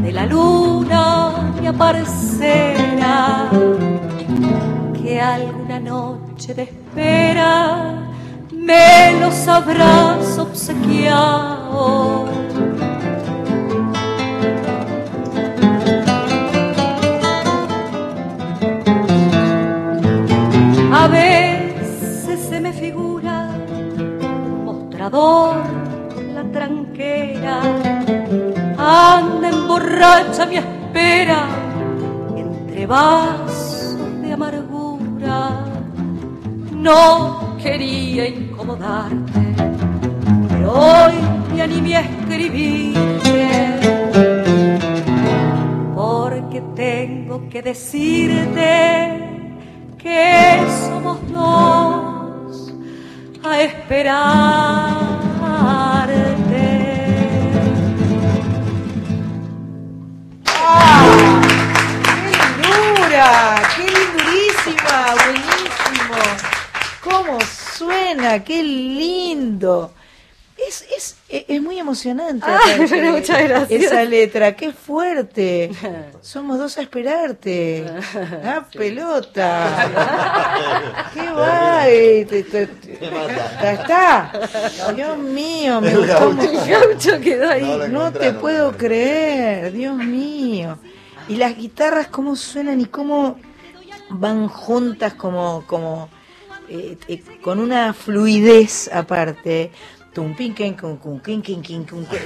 Speaker 11: de la luna y aparecerá que alguna noche de espera me los habrás obsequiado. La tranquera, anda en borracha mi espera entre vasos de amargura. No quería incomodarte, pero hoy me animé a escribirte porque tengo que decirte que somos dos a esperarte.
Speaker 1: ¡Qué lindo! Es, es, es es muy emocionante.
Speaker 11: Ah, muchas gracias.
Speaker 1: Esa letra, qué fuerte. Somos dos a esperarte. Ah, pelota. ¿Qué va? Te- te- te- Ya está. Dios mío, me gustó mucho.
Speaker 11: Gaucho quedó ahí.
Speaker 12: No
Speaker 1: te puedo creer, Dios mío. Y las guitarras cómo suenan y cómo van juntas como como eh, eh, con una fluidez aparte.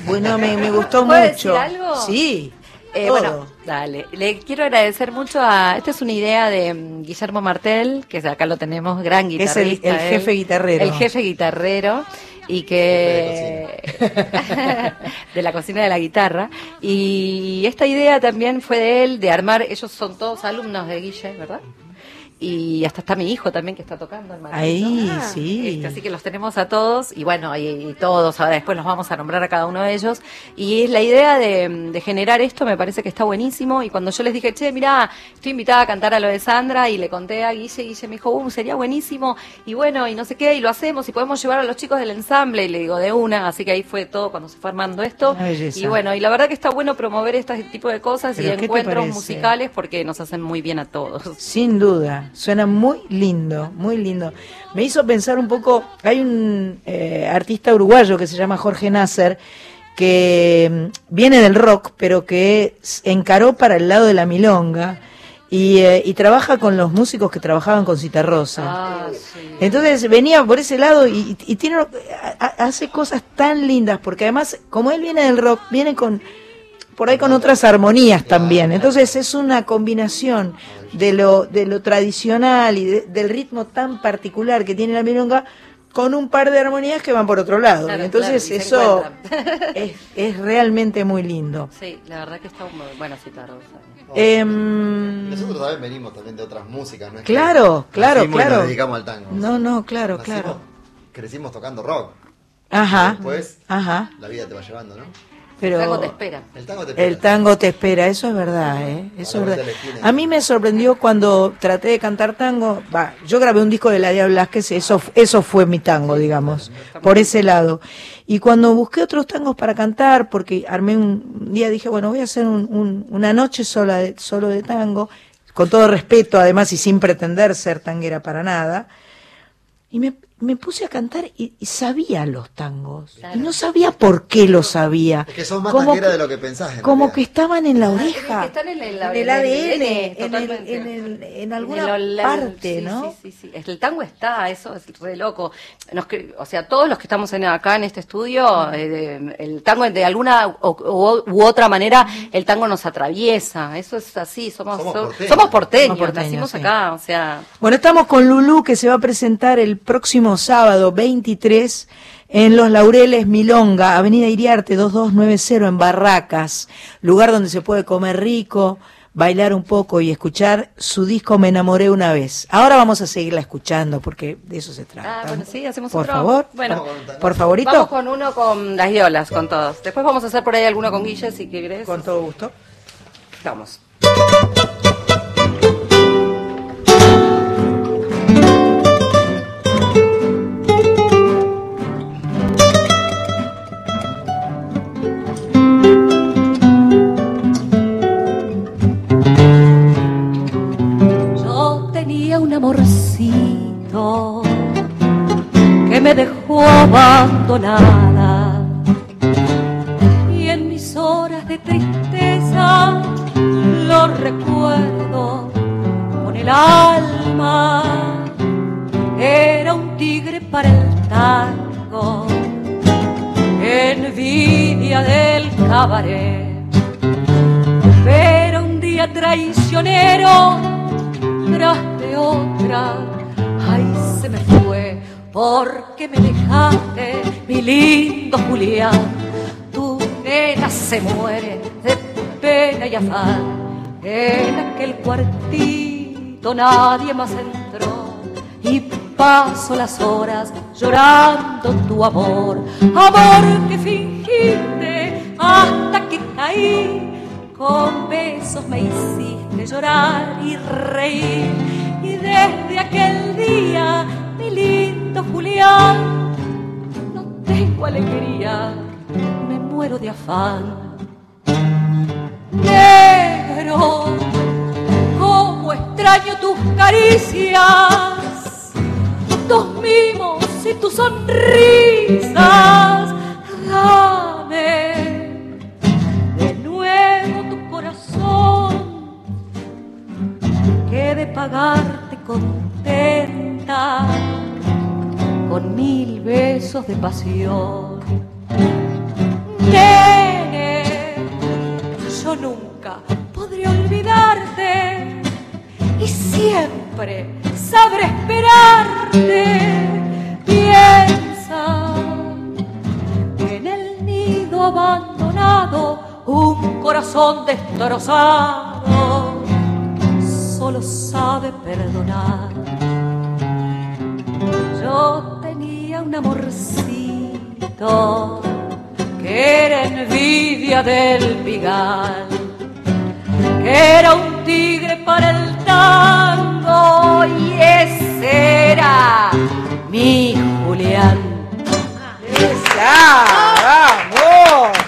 Speaker 1: Bueno, me, me gustó
Speaker 11: ¿Puedo
Speaker 1: mucho.
Speaker 11: decir algo?
Speaker 1: Sí.
Speaker 11: Eh, bueno, dale. Le quiero agradecer mucho a. Esta es una idea de mm, Guillermo Martel, que acá lo tenemos, gran
Speaker 1: Es el-
Speaker 11: guitarrista.
Speaker 1: el jefe
Speaker 11: él.
Speaker 1: guitarrero.
Speaker 11: El jefe guitarrero. Y que. de la cocina de la guitarra. Y esta idea también fue de él, de armar. Ellos son todos alumnos de Guille, ¿verdad? Y hasta está mi hijo también que está tocando el
Speaker 1: Ahí,
Speaker 11: ¿no?
Speaker 1: sí.
Speaker 11: Este, así que los tenemos a todos y bueno, y, y todos, ahora después los vamos a nombrar a cada uno de ellos. Y es la idea de, de generar esto me parece que está buenísimo. Y cuando yo les dije, che, mirá, estoy invitada a cantar a lo de Sandra y le conté a Guille, Guille me dijo, uh, sería buenísimo. Y bueno, y no sé qué, y lo hacemos y podemos llevar a los chicos del ensamble. Y le digo, de una, así que ahí fue todo cuando se fue armando esto. Y bueno, y la verdad que está bueno promover este tipo de cosas
Speaker 1: ¿Pero
Speaker 11: y encuentros musicales porque nos hacen muy bien a todos.
Speaker 1: Sin duda, suena muy lindo, muy lindo. Me hizo pensar un poco, hay un eh, artista uruguayo que se llama Jorge Nasser, que mm, viene del rock, pero que encaró para el lado de la milonga y, eh, y trabaja con los músicos que trabajaban con Citarrosa.
Speaker 11: Ah, sí.
Speaker 1: Entonces venía por ese lado y, y tiene a- hace cosas tan lindas, porque además, como él viene del rock, viene con por ahí con otras armonías también. Entonces es una combinación de lo, de lo tradicional y de- del ritmo tan particular que tiene la milonga con un par de armonías que van por otro lado.
Speaker 11: Claro,
Speaker 1: Entonces
Speaker 11: claro,
Speaker 1: eso es, es realmente muy lindo.
Speaker 11: Sí, la verdad que está muy buena cita Rosa.
Speaker 1: Em,
Speaker 12: Nosotros también venimos también de otras músicas, ¿no? es que
Speaker 1: Claro, claro,
Speaker 12: y
Speaker 1: claro.
Speaker 12: nos dedicamos al tango.
Speaker 1: No, no, claro,
Speaker 12: Nacimos-
Speaker 1: claro.
Speaker 12: Crecimos tocando rock.
Speaker 1: Ajá,
Speaker 12: Después,
Speaker 1: ajá.
Speaker 12: la vida te va llevando, ¿no?
Speaker 1: Pero
Speaker 11: Luego te espera.
Speaker 12: El tango te
Speaker 1: El tango te espera, eso es verdad, ¿eh? Eso es verdad.
Speaker 12: a
Speaker 1: mí me sorprendió cuando traté de cantar tango. Va, yo grabé un disco de la Dia Blasquez, eso, eso fue mi tango, digamos, por ese lado. Y cuando busqué otros tangos para cantar, porque armé un, un día, dije, bueno, voy a hacer un- un- una noche sola de, solo de tango, con todo respeto, además, y sin pretender ser tanguera para nada. Y me, me puse a cantar y, y sabía los tangos. Y no sabía por qué los sabía.
Speaker 12: Es que sos más
Speaker 1: Como
Speaker 12: tanguera
Speaker 1: que-
Speaker 12: de lo que pensás. en
Speaker 1: Como
Speaker 12: realidad.
Speaker 1: que estaban en la
Speaker 11: Ah,
Speaker 1: oreja.
Speaker 11: que están en el-
Speaker 1: en el
Speaker 11: en el
Speaker 1: ADN, en, el-
Speaker 11: totalmente.
Speaker 1: en, el- en
Speaker 11: En
Speaker 1: alguna
Speaker 11: el-
Speaker 1: parte,
Speaker 11: sí,
Speaker 1: ¿no?
Speaker 11: Sí, sí, sí. El tango está, eso es re loco. Nos o sea, todos los que estamos en, acá en este estudio, eh, el tango de alguna o- o- u otra manera, el tango nos atraviesa. Eso es así, somos,
Speaker 12: Somos
Speaker 11: so-
Speaker 12: porteños.
Speaker 11: somos porteños,
Speaker 1: Somos porteños,
Speaker 11: nacimos
Speaker 1: sí.
Speaker 11: acá, o sea,
Speaker 1: Bueno, estamos con Lulú que se va a presentar el próximo sábado 23 en Los Laureles Milonga, Avenida Iriarte 2290 en Barracas, lugar donde se puede comer rico, bailar un poco y escuchar su disco Me enamoré una vez. Ahora vamos a seguirla escuchando porque de eso se trata.
Speaker 11: ah, bueno, sí, hacemos
Speaker 1: Por
Speaker 11: otro.
Speaker 1: favor.
Speaker 11: Bueno.
Speaker 1: Por favorito,
Speaker 11: vamos con uno con las violas, con todos. Después vamos a hacer por ahí alguno con Guille, si querés.
Speaker 1: con todo gusto.
Speaker 11: Vamos. Amorcito que me dejó abandonada y en mis horas de tristeza lo recuerdo con el alma. Era un tigre para el tango, envidia del cabaret. Pero un día traicionero tras de otra, ay se me fue porque me dejaste, mi lindo Julián. Tu nena se muere de pena y afán. En aquel cuartito nadie más entró y paso las horas llorando tu amor, amor que fingiste hasta que caí. Con besos me hiciste llorar y reír y desde aquel día, mi lindo Julián, no tengo alegría, me muero de afán. Negro, cómo extraño tus caricias, tus mimos y tus sonrisas. Que de pagarte contenta con mil besos de pasión. Nene, yo nunca podré olvidarte y siempre sabré esperarte. Piensa que en el nido abandonado un corazón destrozado solo sabe perdonar. Yo tenía un amorcito que era envidia del pigal, que era un tigre para el tango y ese era mi Julián.
Speaker 1: ¡Esa! ¡Vamos!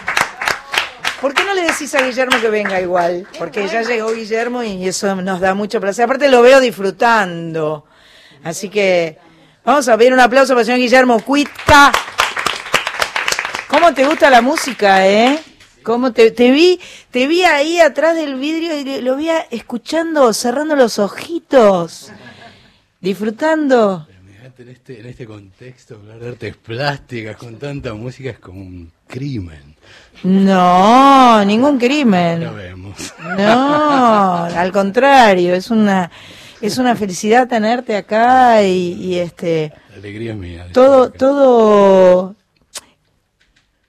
Speaker 1: ¿Por qué no le decís a Guillermo que venga igual? Porque ya llegó Guillermo y eso nos da mucho placer. Aparte lo veo disfrutando. Así que vamos a pedir un aplauso para el señor Guillermo Cuitca. ¿Cómo te gusta la música, eh? ¿Cómo te, vi, te vi ahí atrás del vidrio y lo vi escuchando, cerrando los ojitos, disfrutando.
Speaker 13: En este, en este contexto, hablar de artes plásticas con tanta música es como un crimen.
Speaker 1: No, ningún crimen.
Speaker 13: Vemos.
Speaker 1: No, al contrario, es una es una felicidad tenerte acá y, y, este
Speaker 13: La alegría es mía.
Speaker 1: todo
Speaker 13: acá.
Speaker 1: todo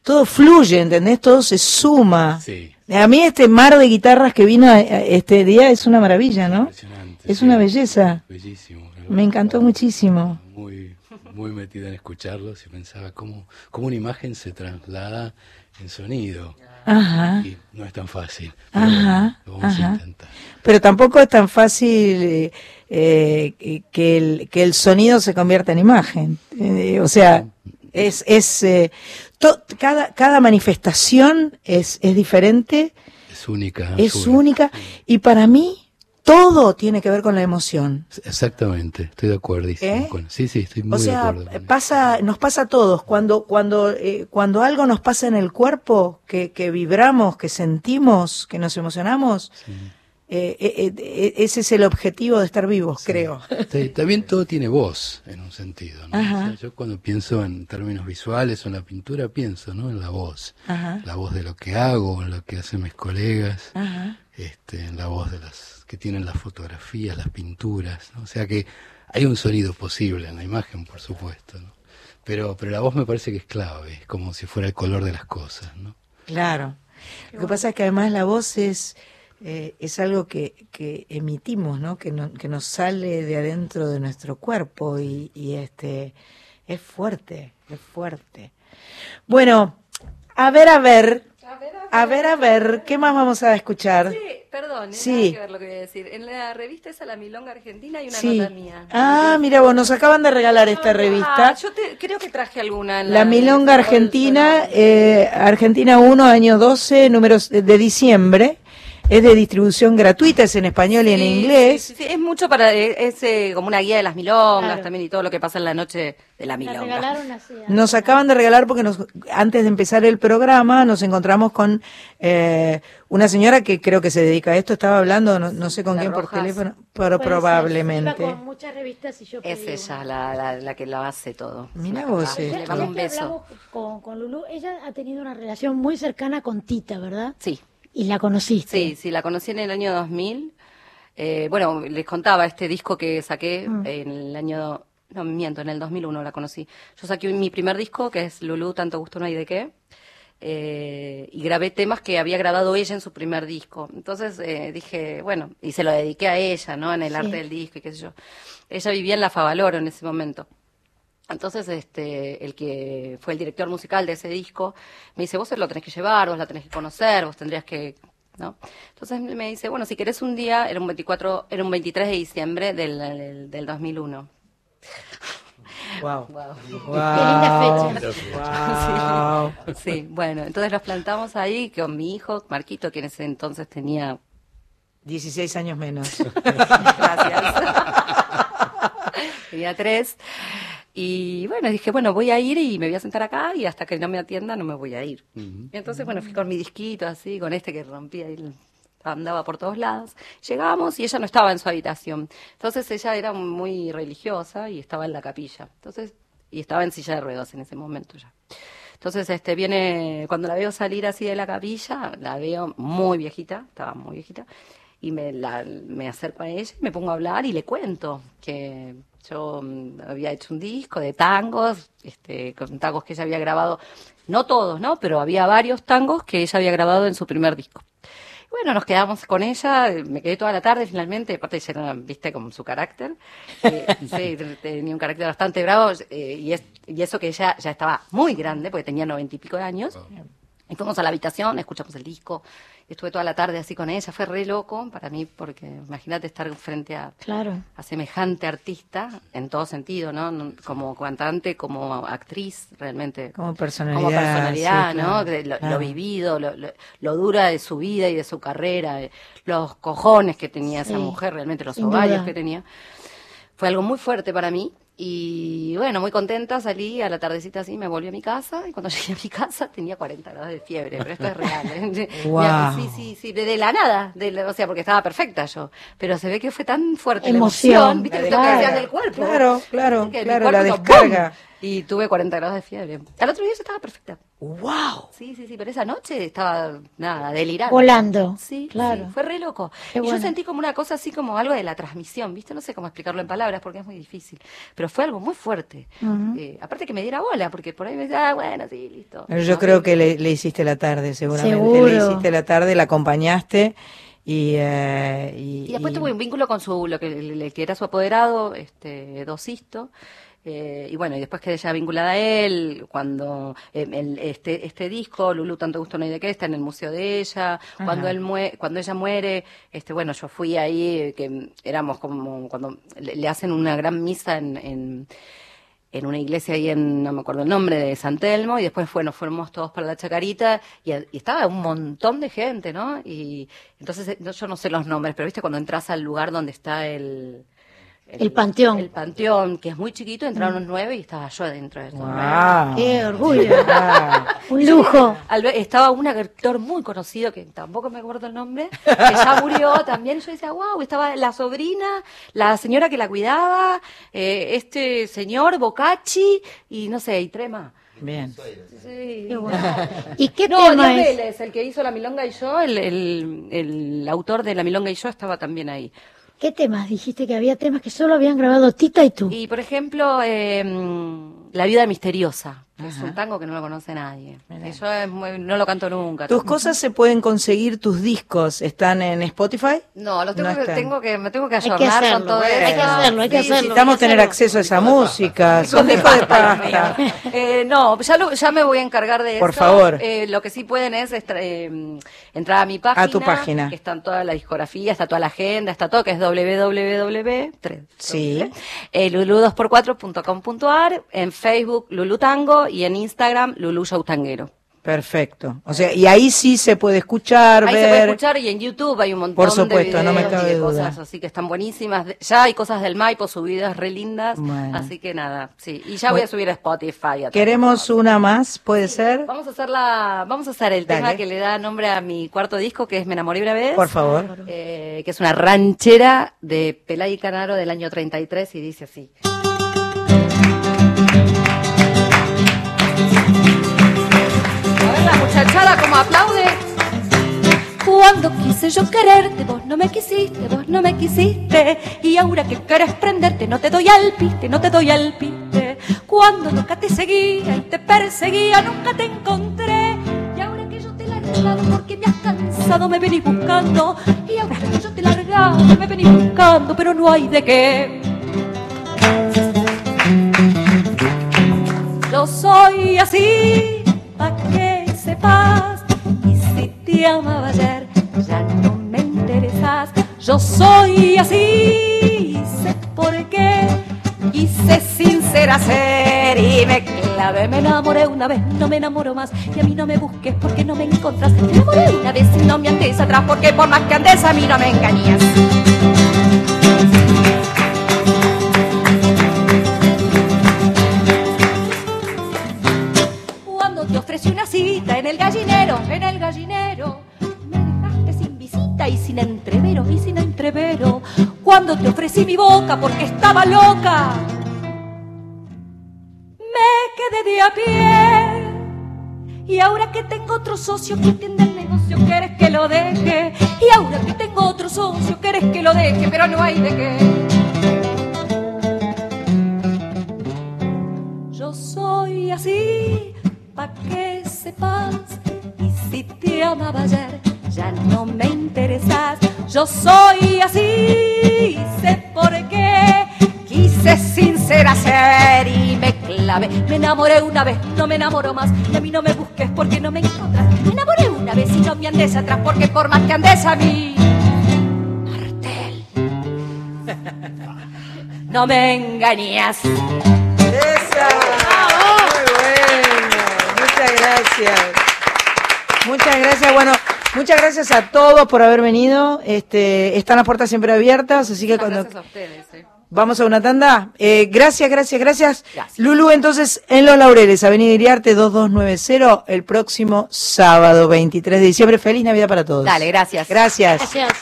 Speaker 1: todo fluye, ¿entendés? Todo se suma.
Speaker 13: Sí,
Speaker 1: A mí este mar de guitarras que vino eh, este día es una maravilla, ¿no?
Speaker 13: impresionante.
Speaker 1: Es
Speaker 13: sí.
Speaker 1: una belleza.
Speaker 13: Bellísimo.
Speaker 1: Me encantó muchísimo.
Speaker 13: Muy, muy metida en escucharlos y pensaba cómo, cómo una imagen se traslada en sonido.
Speaker 1: Ajá.
Speaker 13: Y no es tan fácil. pero
Speaker 1: Ajá,
Speaker 13: bueno, lo vamos
Speaker 1: ajá.
Speaker 13: a intentar.
Speaker 1: Pero tampoco es tan fácil eh, eh, que, el, que el sonido se convierta en imagen. Eh, o sea, es, es eh, to- cada, cada manifestación es, es diferente,
Speaker 13: Es única.
Speaker 1: es única. Y para mí, todo tiene que ver con la emoción.
Speaker 13: Exactamente, estoy de acuerdo.
Speaker 1: ¿Eh?
Speaker 13: Sí, sí, estoy muy
Speaker 1: O sea,
Speaker 13: de acuerdo. con
Speaker 1: pasa, nos pasa a todos. Cuando, cuando, eh, cuando algo nos pasa en el cuerpo, que, que vibramos, que sentimos, que nos emocionamos, eh, ese es el objetivo de estar vivos, creo.
Speaker 13: Sí, también todo tiene voz, en un sentido. ¿no?
Speaker 1: Ajá.
Speaker 13: O sea, yo cuando pienso en términos visuales o en la pintura, pienso ¿no? en la voz.
Speaker 1: Ajá.
Speaker 13: La voz de lo que hago, en lo que hacen mis colegas,
Speaker 1: Ajá.
Speaker 13: este, en la voz de las que tienen las fotografías, las pinturas. ¿no? O sea que hay un sonido posible en la imagen, por supuesto. ¿no? Pero, pero la voz me parece que es clave, es como si fuera el color de las cosas. ¿no?
Speaker 1: Claro. Lo que pasa es que además la voz es, eh, es algo que, que emitimos, ¿no? Que, no- que nos sale de adentro de nuestro cuerpo y, y este es fuerte, es fuerte. Bueno, a ver, a ver, a ver, a ver, ¿qué más vamos a escuchar?
Speaker 11: Sí, perdón,
Speaker 1: Sí.
Speaker 11: sí. que ver lo que voy a decir. En la revista esa, La Milonga Argentina, hay una
Speaker 1: Sí.
Speaker 11: nota mía.
Speaker 1: Ah, mira vos, nos acaban de regalar esta revista.
Speaker 11: Ah, yo te- creo que traje alguna. En
Speaker 1: La Milonga Argentina, eh, Argentina 1, año 12, números de de diciembre. Es de distribución gratuita, es en español y en inglés.
Speaker 11: Sí, sí, sí, es mucho para. eh, Es eh, como una guía de las milongas
Speaker 2: Claro.
Speaker 11: también y todo lo que pasa en la noche de la
Speaker 2: La
Speaker 11: milonga.
Speaker 2: regalaron así. ¿eh?
Speaker 1: Nos acaban de regalar porque nos, antes de empezar el programa nos encontramos con eh, una señora que creo que se dedica a esto. Estaba hablando, no, no sé con
Speaker 11: La
Speaker 1: quién por teléfono, pero
Speaker 2: Puede ser. Iba
Speaker 1: probablemente.
Speaker 2: con muchas revistas y yo
Speaker 11: Es
Speaker 2: pedí
Speaker 11: ella la, la, la que lo hace todo.
Speaker 1: Mira vos.
Speaker 11: Le mando un beso.
Speaker 2: hablamos con, con Lulú, ella ha tenido una relación muy cercana con Tita, ¿verdad?
Speaker 11: Sí.
Speaker 2: Y la conociste.
Speaker 11: Sí, sí, la conocí en el año 2000. Eh, bueno, les contaba este disco que saqué
Speaker 2: Mm.
Speaker 11: en el año, no miento, en el 2001 la conocí. Yo saqué mi primer disco, que es Lulú, tanto gusto no hay de qué, eh, y grabé temas que había grabado ella en su primer disco. Entonces eh, dije, bueno, y se lo dediqué a ella, ¿no? En el
Speaker 2: Sí.
Speaker 11: arte del disco y qué sé yo. Ella vivía en La Favaloro en ese momento. Entonces, este, el que fue el director musical de ese disco me dice, vos lo tenés que llevar, vos la tenés que conocer, vos tendrías que, ¿no? Entonces me dice, bueno, si querés un día, era un 24, era un 23 de diciembre del, del, del 2001.
Speaker 1: Wow.
Speaker 11: Wow.
Speaker 2: linda
Speaker 1: Wow.
Speaker 11: Sí, bueno, entonces los plantamos ahí con mi hijo, Marquito, que en ese entonces tenía
Speaker 1: 16 años menos.
Speaker 11: Gracias. Tenía tres. Y bueno, dije, bueno, voy a ir y me voy a sentar acá y hasta que no me atienda no me voy a ir. Y entonces, bueno, fui con mi disquito así, con este que rompía y andaba por todos lados. Llegamos y ella no estaba en su habitación. Entonces ella era muy religiosa y estaba en la capilla. Entonces, y estaba en silla de ruedas en ese momento ya. Entonces, este, viene, cuando la veo salir así de la capilla, la veo muy viejita, estaba muy viejita, y me, la, me acerco a ella y me pongo a hablar y le cuento que yo mm, había hecho un disco de tangos, este, con tangos que ella había grabado, no todos, ¿no? Pero había varios tangos que ella había grabado en su primer disco. Bueno, nos quedamos con ella, me quedé toda la tarde finalmente, aparte ella era, viste, como su carácter, eh, sí, te- tenía un carácter bastante bravo, eh, y, es- y eso que ella ya estaba muy grande, porque tenía noventa y pico de años, y fuimos a la habitación, escuchamos el disco, estuve toda la tarde así con ella, fue re loco para mí, porque imagínate estar frente a,
Speaker 2: Claro.
Speaker 11: a semejante artista, en todo sentido, ¿no? Como cantante, como actriz, realmente.
Speaker 1: Como personalidad.
Speaker 11: Como personalidad,
Speaker 1: sí,
Speaker 11: ¿no?
Speaker 1: claro,
Speaker 11: lo, vivido, lo, lo- lo dura de su vida y de su carrera, eh, los cojones que tenía esa mujer, realmente los ovarios
Speaker 2: duda.
Speaker 11: que tenía. Fue algo muy fuerte para mí y bueno, muy contenta, salí a la tardecita así, me volví a mi casa y cuando llegué a mi casa tenía 40 grados de fiebre, pero esto es real. ¿eh?
Speaker 1: Guau.
Speaker 11: Sí, sí, sí, de, de la nada, de la- o sea, porque estaba perfecta yo, pero se ve que fue tan fuerte
Speaker 2: Emoción,
Speaker 11: la emoción, ¿viste? Lo que del cuerpo.
Speaker 1: Claro, claro, claro, la descarga.
Speaker 11: Y tuve 40 grados de fiebre. Al otro día yo estaba perfecta.
Speaker 1: ¡Wow!
Speaker 11: Sí, sí, sí, pero esa noche estaba, nada, delirando.
Speaker 2: Volando.
Speaker 11: Sí,
Speaker 2: Claro.
Speaker 11: sí, fue re loco.
Speaker 2: Qué
Speaker 11: y
Speaker 2: bueno.
Speaker 11: yo sentí como una cosa así como algo de la transmisión, ¿viste? No sé cómo explicarlo en palabras porque es muy difícil. Pero fue algo muy fuerte. Eh, aparte que me diera bola, porque por ahí me decía, ah, bueno, sí, listo.
Speaker 1: Yo
Speaker 11: No,
Speaker 1: creo que le, le hiciste la tarde, seguramente.
Speaker 2: Seguro.
Speaker 1: Le hiciste la tarde, la acompañaste y... eh, y,
Speaker 11: Y después
Speaker 1: y-
Speaker 11: tuve un vínculo con su, lo que, le- que era su apoderado, este, Dosisto. Eh, y bueno, y después quedé ya vinculada a él, cuando eh, el- este, este disco, Lulu, tanto gusto no hay de qué, está en el museo de ella. Cuando él mue- cuando ella muere, este, bueno, yo fui ahí, eh, que éramos como, cuando le, le hacen una gran misa en, en, en una iglesia ahí en, no me acuerdo el nombre, de San Telmo, y después fue, nos fuimos todos para la Chacarita, y, y estaba un montón de gente, ¿no? Y entonces, eh, no- yo no sé los nombres, pero viste cuando entras al lugar donde está el...
Speaker 2: El panteón.
Speaker 11: El panteón, que es muy chiquito, entraron unos nueve y estaba yo adentro de.
Speaker 1: Wow.
Speaker 2: Qué orgullo.
Speaker 1: Ah.
Speaker 2: Un lujo.
Speaker 11: Al ver- estaba un actor muy conocido, que tampoco me acuerdo el nombre, que ya murió también. Yo decía, wow, estaba la sobrina, la señora que la cuidaba, eh, este señor, Bocacci, y no sé, y Trema.
Speaker 1: Bien.
Speaker 11: Sí.
Speaker 2: Qué bueno. ¿Y qué
Speaker 11: No,
Speaker 2: tema es?
Speaker 11: Vélez, el que hizo La Milonga y yo, el, el, el autor de La Milonga y yo estaba también ahí.
Speaker 2: ¿Qué temas? Dijiste que había temas que solo habían grabado Tita y tú.
Speaker 11: Y por ejemplo, eh, La vida misteriosa, que es un tango que no lo conoce nadie. Yo es muy- no lo canto nunca.
Speaker 1: Tus cosas se pueden conseguir, tus discos están en Spotify.
Speaker 11: No, los tengo,
Speaker 1: No
Speaker 11: que, tengo que, me tengo que
Speaker 2: Hay que
Speaker 11: ayornar
Speaker 2: hacerlo,
Speaker 11: con todo
Speaker 2: hay
Speaker 11: eso.
Speaker 2: que hacerlo, hay que hacerlo.
Speaker 1: Necesitamos tener acceso a esa música. Son discos de pasta.
Speaker 11: Eh, no, ya, lo- ya me voy a encargar de
Speaker 1: Por
Speaker 11: eso.
Speaker 1: favor.
Speaker 11: Eh, lo que sí pueden es eh, entrar a mi página.
Speaker 1: A tu página.
Speaker 11: Que están toda la discografía, está toda la agenda, está todo, que es www.
Speaker 1: Sí.
Speaker 11: doble, eh, lulu2x4.com.ar, en Facebook Lulu Tango y en Instagram Lulu Show Tanguero.
Speaker 1: Perfecto. O sea, y ahí sí se puede escuchar,
Speaker 11: Ahí
Speaker 1: ver.
Speaker 11: se puede escuchar y en YouTube hay un montón
Speaker 1: Por supuesto,
Speaker 11: de
Speaker 1: no me cabe
Speaker 11: de
Speaker 1: duda.
Speaker 11: cosas así que están buenísimas. Ya hay cosas del Maipo subidas re lindas,
Speaker 1: Bueno.
Speaker 11: así que nada, sí. Y ya voy a subir a Spotify. a todo.
Speaker 1: Queremos una más, ¿puede ser?
Speaker 11: Vamos a hacer la, vamos a hacer el
Speaker 1: Dale.
Speaker 11: tema que le da nombre a mi cuarto disco, que es Me enamoré una vez.
Speaker 1: Por favor.
Speaker 11: Eh, que es una ranchera de Pelay Canaro del año 33 y dice así. Como aplaude.
Speaker 4: Cuando quise yo quererte, vos no me quisiste, vos no me quisiste. Y ahora que querés prenderte, no te doy al piste, no te doy al piste. Cuando nunca te seguía y te perseguía, nunca te encontré. Y ahora que yo te he largado porque me has cansado, me venís buscando. Y ahora que yo te he largado, me venís buscando, pero no hay de qué. Yo soy así, ayer, ya no me interesas. Yo soy así, sé por qué. Quise sincera ser y me clavé. Me enamoré una vez, no me enamoro más. Y a mí no me busques porque no me encontras. Me enamoré una vez y no me andes atrás porque por más que andes a mí no me engañas. Ofrecí mi boca porque estaba loca, me quedé de a pie. Y ahora que tengo otro socio que entiende el negocio, quieres que lo deje. Y ahora que tengo otro socio, quieres que lo deje, pero no hay de qué. Yo soy así, pa' que sepas. Y si te amaba ayer, ya no me interesas. Yo soy así, sé me enamoré una vez, no me enamoro más. Y a mí no me busques porque no me encontras. Me enamoré una vez y no me andes atrás porque por más que andes a mí. Martel. No me engañas.
Speaker 1: ¡Esa! Muy bueno. Muchas gracias. Muchas gracias. Bueno, muchas gracias a todos por haber venido. Este, están las puertas siempre abiertas, así que cuando
Speaker 11: Gracias a ustedes. eh.
Speaker 1: Vamos a una tanda. Eh, gracias, gracias, gracias,
Speaker 11: Gracias.
Speaker 1: Lulu, entonces en Los Laureles, Avenida Iriarte 2290, el próximo sábado 23 de diciembre. Feliz Navidad para todos.
Speaker 11: Dale, gracias.
Speaker 1: Gracias.
Speaker 2: Gracias.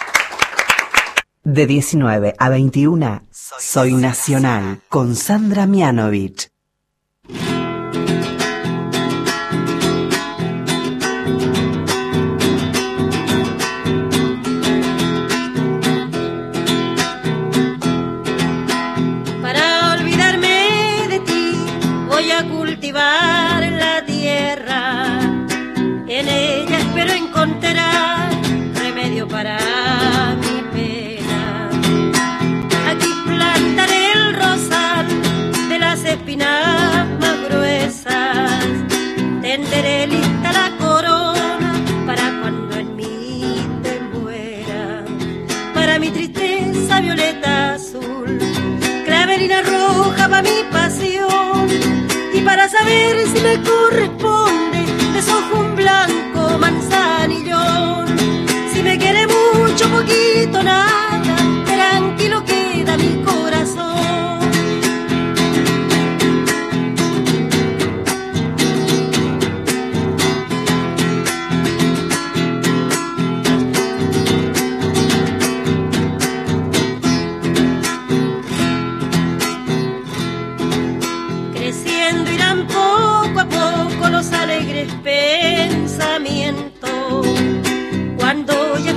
Speaker 7: De 19 a 21, Soy Nacional, con Sandra Mianovich.
Speaker 14: toda mi pasión. Y para saber si me corresponde desojo un blanco manzanillón. Si me quiere mucho poquito nada. Cuando ya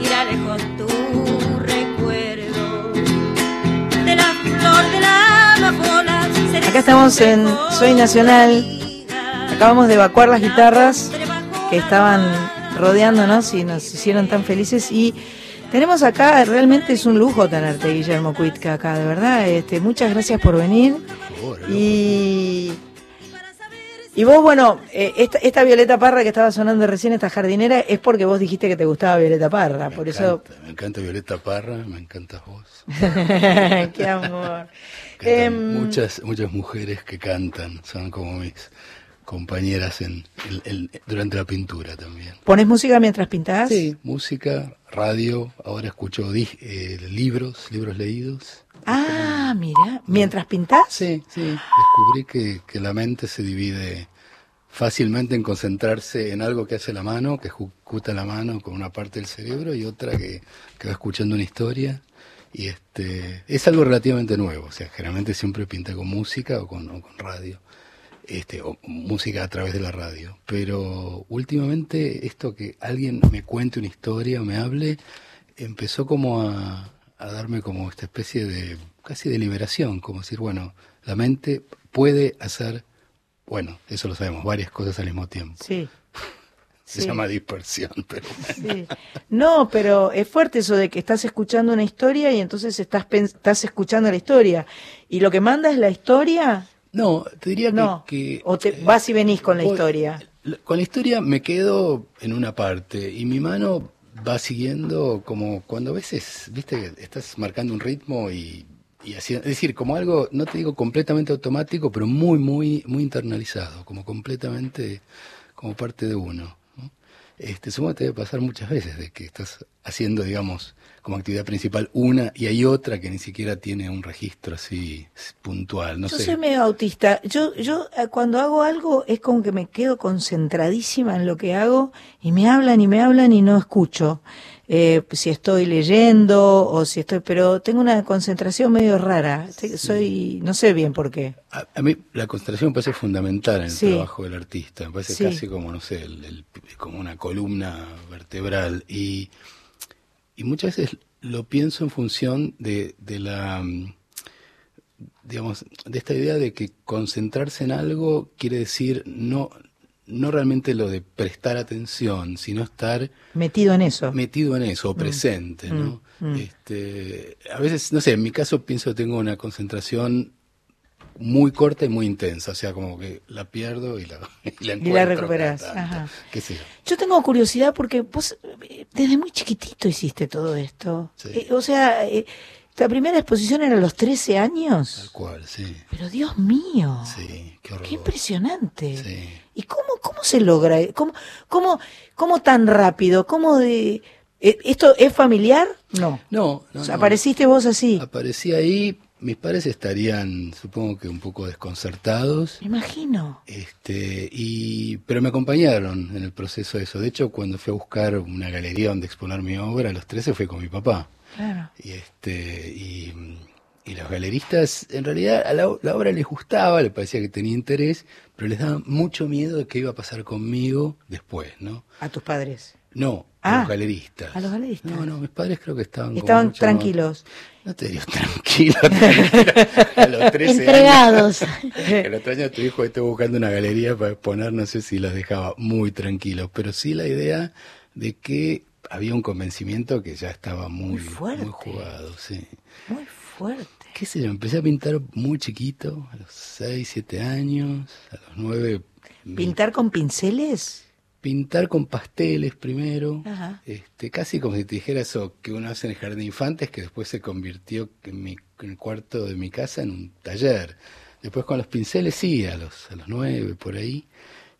Speaker 14: irá lejos tu recuerdo. De la flor de la amapola.
Speaker 1: Acá estamos en Soy Nacional. Acabamos de evacuar las guitarras que estaban rodeándonos y nos hicieron tan felices. Y tenemos acá, realmente es un lujo tenerte, Guillermo Cuitca, acá, de verdad. Este, muchas gracias por venir. Y, y vos, bueno, eh, esta, esta Violeta Parra que estaba sonando recién, esta jardinera, es porque vos dijiste que te gustaba Violeta Parra. por eso.
Speaker 13: Me encanta Violeta Parra, me encantas vos.
Speaker 1: Qué amor. Em,
Speaker 13: muchas, muchas mujeres que cantan, son como mis compañeras en, el- el- durante la pintura también.
Speaker 1: ¿Pones música mientras pintás?
Speaker 13: Sí, música, radio, ahora escucho eh, libros, libros leídos.
Speaker 1: Ah, mira, mientras pintás.
Speaker 13: Sí, sí. Descubrí que, que la mente se divide fácilmente en concentrarse en algo que hace la mano, que ejecuta la mano con una parte del cerebro y otra que, que va escuchando una historia. Y este es algo relativamente nuevo, o sea, generalmente siempre pinta con música o con, o con radio, este, o música a través de la radio. Pero últimamente esto que alguien me cuente una historia o me hable, empezó como a, a darme como esta especie de casi de liberación, como decir, bueno, la mente puede hacer, bueno, eso lo sabemos, varias cosas al mismo tiempo.
Speaker 1: Sí.
Speaker 13: Se
Speaker 1: Sí.
Speaker 13: llama dispersión, pero
Speaker 1: Sí. No, pero es fuerte eso de que estás escuchando una historia y entonces estás, estás escuchando la historia. ¿Y lo que manda es la historia?
Speaker 13: No, te diría que-
Speaker 1: No.
Speaker 13: que,
Speaker 1: o te vas y venís con la
Speaker 13: voy-
Speaker 1: historia.
Speaker 13: Con la historia me quedo en una parte y mi mano va siguiendo como cuando a veces, viste, estás marcando un ritmo y, y haciendo, es decir, como algo, no te digo completamente automático, pero muy, muy, muy internalizado, como completamente como parte de uno. ¿no? Este, supongo que te debe pasar muchas veces de que estás haciendo, digamos, como actividad principal una y hay otra que ni siquiera tiene un registro así puntual, no
Speaker 1: yo
Speaker 13: sé.
Speaker 1: soy medio autista. Yo, yo eh, cuando hago algo es como que me quedo concentradísima en lo que hago y me hablan y me hablan y no escucho. Eh, si estoy leyendo o si estoy, pero tengo una concentración medio rara. Soy, no sé bien por qué.
Speaker 13: A, a mí la concentración me parece fundamental en el
Speaker 1: Sí.
Speaker 13: trabajo del artista. Me parece
Speaker 1: Sí.
Speaker 13: casi como, no sé, el- el- como una columna vertebral. Y, y muchas veces lo pienso en función de, de la, mm, digamos, de esta idea de que concentrarse en algo quiere decir no, no realmente lo de prestar atención, sino estar
Speaker 1: Metido en eso.
Speaker 13: metido en eso, o presente, ¿no?
Speaker 1: Mm, mm.
Speaker 13: Este, a veces, no sé, en mi caso pienso que tengo una concentración muy corta y muy intensa, o sea, como que la pierdo y la, y la
Speaker 1: Y la Ajá.
Speaker 13: qué sé yo.
Speaker 1: Yo tengo curiosidad porque vos eh, desde muy chiquitito hiciste todo esto.
Speaker 13: Sí.
Speaker 1: Eh, o sea, eh, la primera exposición era a los 13
Speaker 13: Tal
Speaker 1: años.
Speaker 13: cual, sí,
Speaker 1: Pero Dios mío,
Speaker 13: sí, qué horror.
Speaker 1: qué impresionante.
Speaker 13: Sí.
Speaker 1: ¿Y cómo, cómo se logra? ¿Cómo, cómo, cómo tan rápido? ¿Cómo de... eh, ¿Esto es familiar? No.
Speaker 13: No, no,
Speaker 1: O sea,
Speaker 13: no.
Speaker 1: apareciste vos así.
Speaker 13: Aparecí ahí, mis padres estarían, supongo que un poco desconcertados,
Speaker 1: Me imagino.
Speaker 13: Este, y, pero me acompañaron en el proceso de eso. De hecho, cuando fui a buscar una galería donde exponer mi obra, a los 13 fue con mi papá.
Speaker 1: Claro.
Speaker 13: Y este, y, y los galeristas, en realidad a la, la obra les gustaba, les parecía que tenía interés, pero les daba mucho miedo de qué iba a pasar conmigo después, ¿no?
Speaker 1: A tus padres.
Speaker 13: No,
Speaker 1: Ah,
Speaker 13: a los galeristas.
Speaker 1: a los galeristas.
Speaker 13: No, no, mis padres creo que estaban
Speaker 1: Estaban
Speaker 13: más-
Speaker 1: tranquilos.
Speaker 13: No te digo tranquilo, tranquilo. A los 13
Speaker 2: Entregados.
Speaker 13: años. El otro año tu hijo estuvo buscando una galería para exponer, no sé si los dejaba muy tranquilos, pero sí la idea de que había un convencimiento que ya estaba muy,
Speaker 1: Muy fuerte.
Speaker 13: muy jugado, sí.
Speaker 1: Muy fuerte.
Speaker 13: Qué sé yo, empecé a pintar muy chiquito, a los 6, 7 años, a los 9.
Speaker 1: ¿Pintar con pinceles?
Speaker 13: Pintar con pasteles primero,
Speaker 1: Ajá.
Speaker 13: este, casi como si te dijera eso que uno hace en el jardín de infantes, que después se convirtió en, mi, en el cuarto de mi casa en un taller. Después con los pinceles sí, a los, a los nueve, por ahí.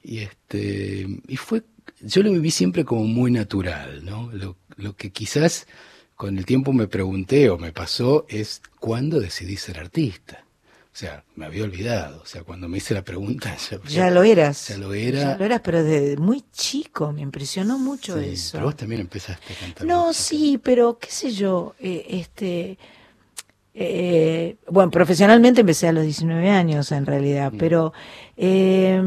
Speaker 13: Y este, y fue, yo lo viví siempre como muy natural, ¿no? Lo, lo que quizás con el tiempo me pregunté o me pasó es cuándo decidí ser artista. O sea, me había olvidado. O sea, cuando me hice la pregunta ya,
Speaker 1: Ya lo eras.
Speaker 13: Ya lo era.
Speaker 1: Ya lo eras, pero desde muy chico me impresionó mucho
Speaker 13: Sí,
Speaker 1: eso.
Speaker 13: Pero vos también empezaste a cantar.
Speaker 1: No, sí, pero qué sé yo, eh, este, eh, bueno, profesionalmente empecé a los 19 años en realidad,
Speaker 13: Mm.
Speaker 1: pero eh,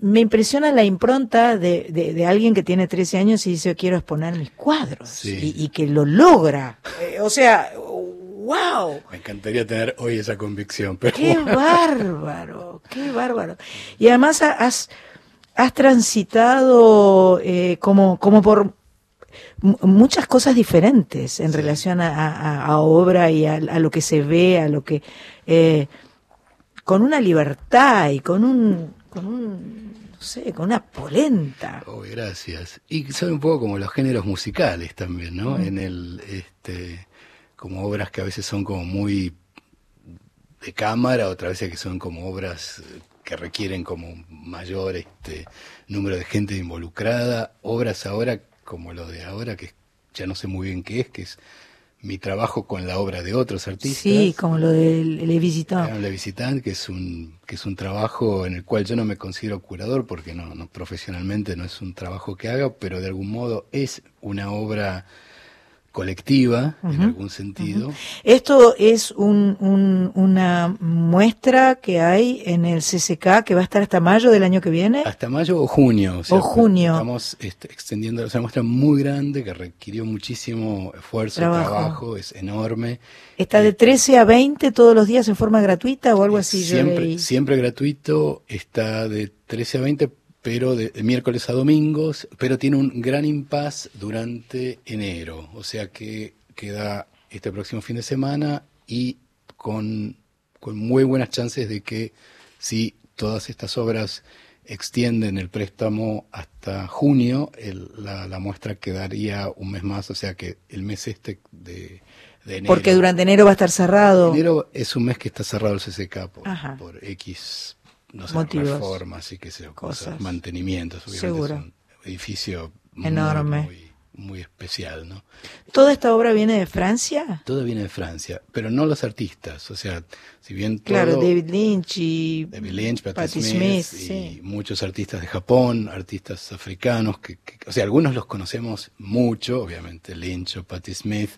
Speaker 1: me- impresiona la impronta de, de- de alguien que tiene 13 años y dice quiero exponer mis cuadros
Speaker 13: Sí.
Speaker 1: y, y que lo logra. Eh, o sea, wow.
Speaker 13: Me encantaría tener hoy esa convicción, pero
Speaker 1: Qué bárbaro, qué bárbaro. Y además ha- has, has transitado eh, como, como por mu- muchas cosas diferentes en relación a, a- a obra y a, a lo que se ve, a lo que... eh, con una libertad y con un... Con un no sé, con una polenta.
Speaker 13: Oh, gracias. Y son un poco como los géneros musicales también, ¿no?
Speaker 1: Mm.
Speaker 13: En el, este, como obras que a veces son como muy de cámara, otras veces que son como obras eh, que requieren como un mayor este, número de gente involucrada, obras ahora como lo de ahora, que ya no sé muy bien qué es, que es mi trabajo con la obra de otros artistas.
Speaker 1: Sí, como lo del Le Visitant.
Speaker 13: Claro, Le Visitant, que es un que es un trabajo en el cual yo no me considero curador porque no, no profesionalmente no es un trabajo que haga, pero de algún modo es una obra colectiva en
Speaker 1: Ujú,
Speaker 13: algún sentido.
Speaker 1: Esto es un, un- una muestra que hay en el CCK que va a estar hasta mayo del año que viene.
Speaker 13: Hasta mayo o junio. O, sea,
Speaker 1: O junio.
Speaker 13: Estamos este, extendiendo, es una muestra muy grande que requirió muchísimo esfuerzo,
Speaker 1: Trabajo.
Speaker 13: trabajo, es enorme.
Speaker 1: Está de 13 a 20 todos los días en forma gratuita o algo así. yo
Speaker 13: siempre,
Speaker 1: leí.
Speaker 13: siempre gratuito, está de 13 a 20, pero de, de miércoles a domingos, pero tiene un gran impas durante enero, o sea que queda este próximo fin de semana y con, con muy buenas chances de que si todas estas obras extienden el préstamo hasta junio, el- la, la muestra quedaría un mes más, o sea que el mes este de, de enero.
Speaker 1: Porque durante enero va a estar cerrado.
Speaker 13: Enero es un mes que está cerrado el CCK por X no sé,
Speaker 1: Motivos.
Speaker 13: reformas y que sé, yo, cosas,
Speaker 1: Cosas.
Speaker 13: mantenimientos. Obviamente
Speaker 1: Seguro.
Speaker 13: es un edificio
Speaker 1: Enorme.
Speaker 13: muy, muy especial, ¿no?
Speaker 1: ¿Toda esta obra viene de Francia?
Speaker 13: Todo viene de Francia, pero no los artistas. O sea, si bien todo,
Speaker 1: Claro, David Lynch y
Speaker 13: David Lynch, Patti,
Speaker 1: Patti
Speaker 13: Smith,
Speaker 1: Smith,
Speaker 13: y
Speaker 1: sí.
Speaker 13: muchos artistas de Japón, artistas africanos, que, que- o sea, algunos los conocemos mucho, obviamente Lynch o Patti Smith,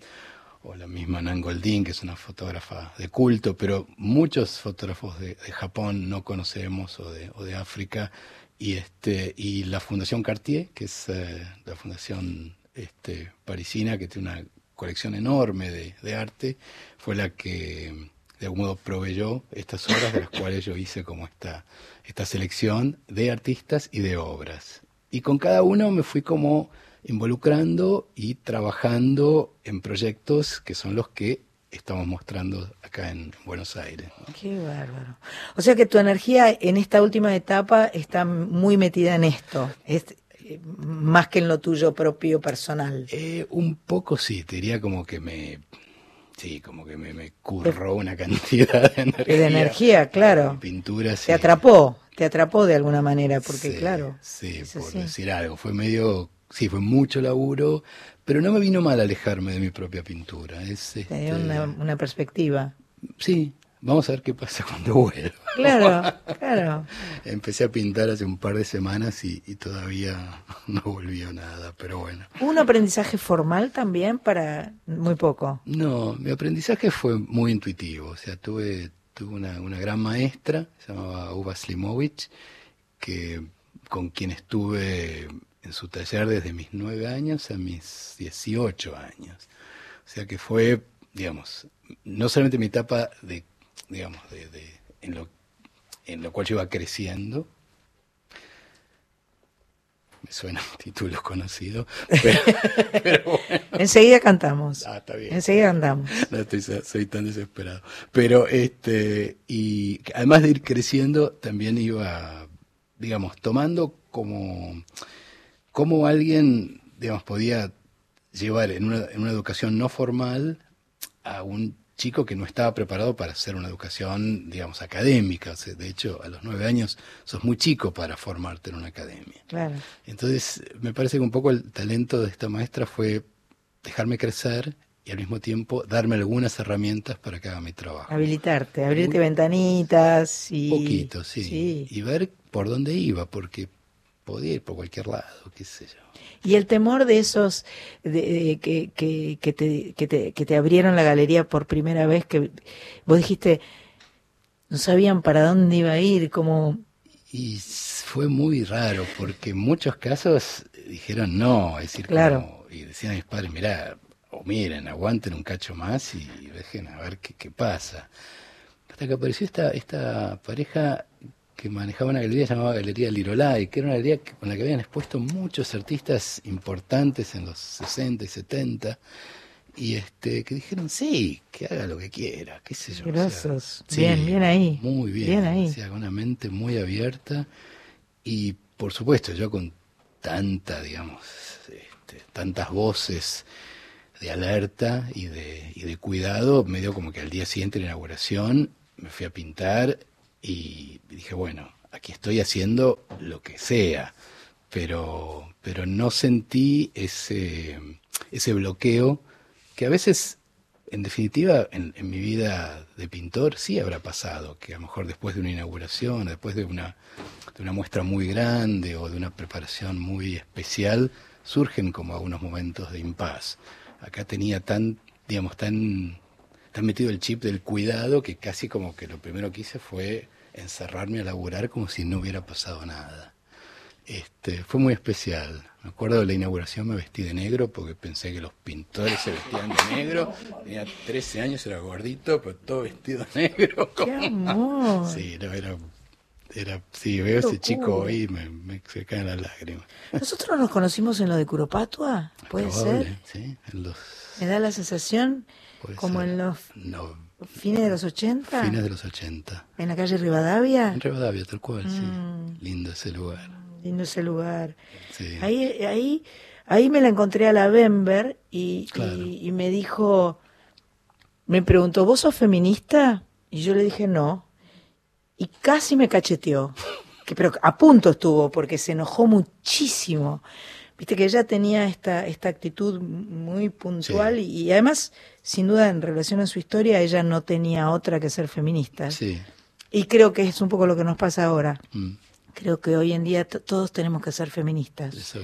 Speaker 13: o la misma Nan Goldin, que es una fotógrafa de culto, pero muchos fotógrafos de, de Japón no conocemos, o de, o de África, y este y la Fundación Cartier, que es eh, la fundación este, parisina, que tiene una colección enorme de, de arte, fue la que de algún modo proveyó estas obras de las cuales yo hice como esta, esta selección de artistas y de obras. Y con cada uno me fui como involucrando y trabajando en proyectos que son los que estamos mostrando acá en Buenos Aires. ¿no?
Speaker 1: Qué bárbaro. O sea que tu energía en esta última etapa está muy metida en esto, es eh, más que en lo tuyo propio personal.
Speaker 13: Eh, un poco sí, te diría como que me... Sí, como que me, me curró una cantidad de energía.
Speaker 1: De energía, claro.
Speaker 13: Pinturas.
Speaker 1: Te atrapó, te atrapó de alguna manera, porque
Speaker 13: Sí,
Speaker 1: claro.
Speaker 13: Sí, por
Speaker 1: así.
Speaker 13: decir algo. Fue medio, sí, fue mucho laburo, pero no me vino mal alejarme de mi propia pintura. Es,
Speaker 1: Tenía
Speaker 13: este,
Speaker 1: una, una perspectiva.
Speaker 13: Sí, vamos a ver qué pasa cuando vuelva.
Speaker 1: Claro, claro.
Speaker 13: Empecé a pintar hace un par de semanas y, y todavía no volvió nada, pero bueno.
Speaker 1: ¿Un aprendizaje formal también para muy poco?
Speaker 13: No, mi aprendizaje fue muy intuitivo. O sea, tuve, tuve una, una gran maestra, se llamaba Uva Slimovich, que, con quien estuve en su taller desde mis nueve años a mis 18 años. O sea que fue, digamos, no solamente mi etapa de, digamos, de, de- en, lo, en lo cual yo iba creciendo, me suena un título conocido, pero, pero bueno.
Speaker 1: Enseguida cantamos.
Speaker 13: Ah, está bien.
Speaker 1: Enseguida cantamos.
Speaker 13: No estoy, soy tan desesperado. Pero este, y además de ir creciendo, también iba, digamos, tomando como, como alguien, digamos, podía llevar en una, en una educación no formal a un chico que no estaba preparado para hacer una educación, digamos, académica. De hecho, a los nueve años sos muy chico para formarte en una academia.
Speaker 1: Claro.
Speaker 13: Entonces, me parece que un poco el talento de esta maestra fue dejarme crecer y al mismo tiempo darme algunas herramientas para que haga mi trabajo.
Speaker 1: Habilitarte, abrirte ventanitas y...
Speaker 13: Poquito, sí. Y ver por dónde iba, porque podía ir por cualquier lado, qué sé yo.
Speaker 1: Y el temor de esos de, de- que, que, que, te, que, te, que te abrieron la galería por primera vez, que vos dijiste, no sabían para dónde iba a ir, como...
Speaker 13: Y fue muy raro, porque en muchos casos dijeron no, es decir,
Speaker 1: Claro.
Speaker 13: como- y decían a mis padres, mirá, o miren, aguanten un cacho más y dejen a ver qué, qué pasa. Hasta que apareció esta, esta pareja que manejaba una galería llamada Galería Lirolai, que era una galería con la que habían expuesto muchos artistas importantes en los 60 y 70, y este que dijeron, sí, que haga lo que quiera, qué sé yo. o sea,
Speaker 1: Grosos.
Speaker 13: sí,
Speaker 1: Bien, bien ahí.
Speaker 13: Muy bien.
Speaker 1: Bien ahí.
Speaker 13: o sea, con una mente muy abierta y, por supuesto, yo con tanta, digamos, este, tantas voces de alerta y de, y de cuidado, me dio como que al día siguiente de la inauguración me fui a pintar y dije, bueno, aquí estoy haciendo lo que sea, pero, pero no sentí ese, ese bloqueo que a veces, en definitiva, en, en mi vida de pintor sí habrá pasado, que a lo mejor después de una inauguración, después de una, de una muestra muy grande o de una preparación muy especial, surgen como algunos momentos de impas. Acá tenía tan, digamos, tan, tan metido el chip del cuidado que casi como que lo primero que hice fue encerrarme a laburar como si no hubiera pasado nada. Este, fue muy especial. Me acuerdo de la inauguración me vestí de negro porque pensé que los pintores se vestían de negro. Tenía 13 años, era gordito, pero todo vestido de negro.
Speaker 1: ¡Qué amor!
Speaker 13: Sí, no, era, era, sí, veo ese chico hoy y me, me se caen las lágrimas.
Speaker 1: Nosotros nos conocimos en lo de Curopatua, puede
Speaker 13: Probable,
Speaker 1: ser.
Speaker 13: Sí, en los
Speaker 1: Me da la sensación como
Speaker 13: ser.
Speaker 1: en los
Speaker 13: no,
Speaker 1: fines de los 80,
Speaker 13: fines de los 80.
Speaker 1: en la calle Rivadavia.
Speaker 13: En Rivadavia, tal cual,
Speaker 1: Mm.
Speaker 13: sí. Lindo ese lugar.
Speaker 1: Lindo ese lugar.
Speaker 13: Sí.
Speaker 1: Ahí, ahí, ahí me la encontré a la Bember y,
Speaker 13: Claro.
Speaker 1: y, y me dijo, me preguntó, ¿vos sos feminista? Y yo le dije no. Y casi me cacheteó. Que, pero a punto estuvo porque se enojó muchísimo. Viste que ella tenía esta, esta actitud muy puntual y, y además, sin duda, en relación a su historia, ella no tenía otra que ser feminista.
Speaker 13: Sí.
Speaker 1: Y creo que es un poco lo que nos pasa ahora.
Speaker 13: Mm,
Speaker 1: Creo que hoy en día todos tenemos que ser feministas.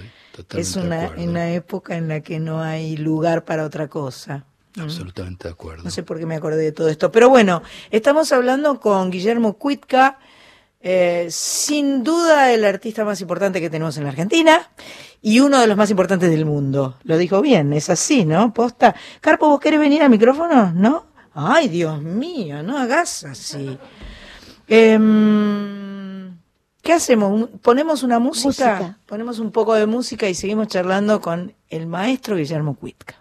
Speaker 1: Es una, una época en la que no hay lugar para otra cosa.
Speaker 13: Absolutamente de acuerdo.
Speaker 1: No sé por qué me acordé de todo esto. Pero bueno, estamos hablando con Guillermo Cuitca, eh, sin duda el artista más importante que tenemos en la Argentina y uno de los más importantes del mundo. Lo dijo bien, es así, ¿no? Posta. Carpo, ¿vos querés venir al micrófono? ¿No? Ay, Dios mío, no hagas así. Em, ¿Qué hacemos? ¿Ponemos una música?
Speaker 2: Música.
Speaker 1: Ponemos un poco de música y seguimos charlando con el maestro Guillermo Cuitca.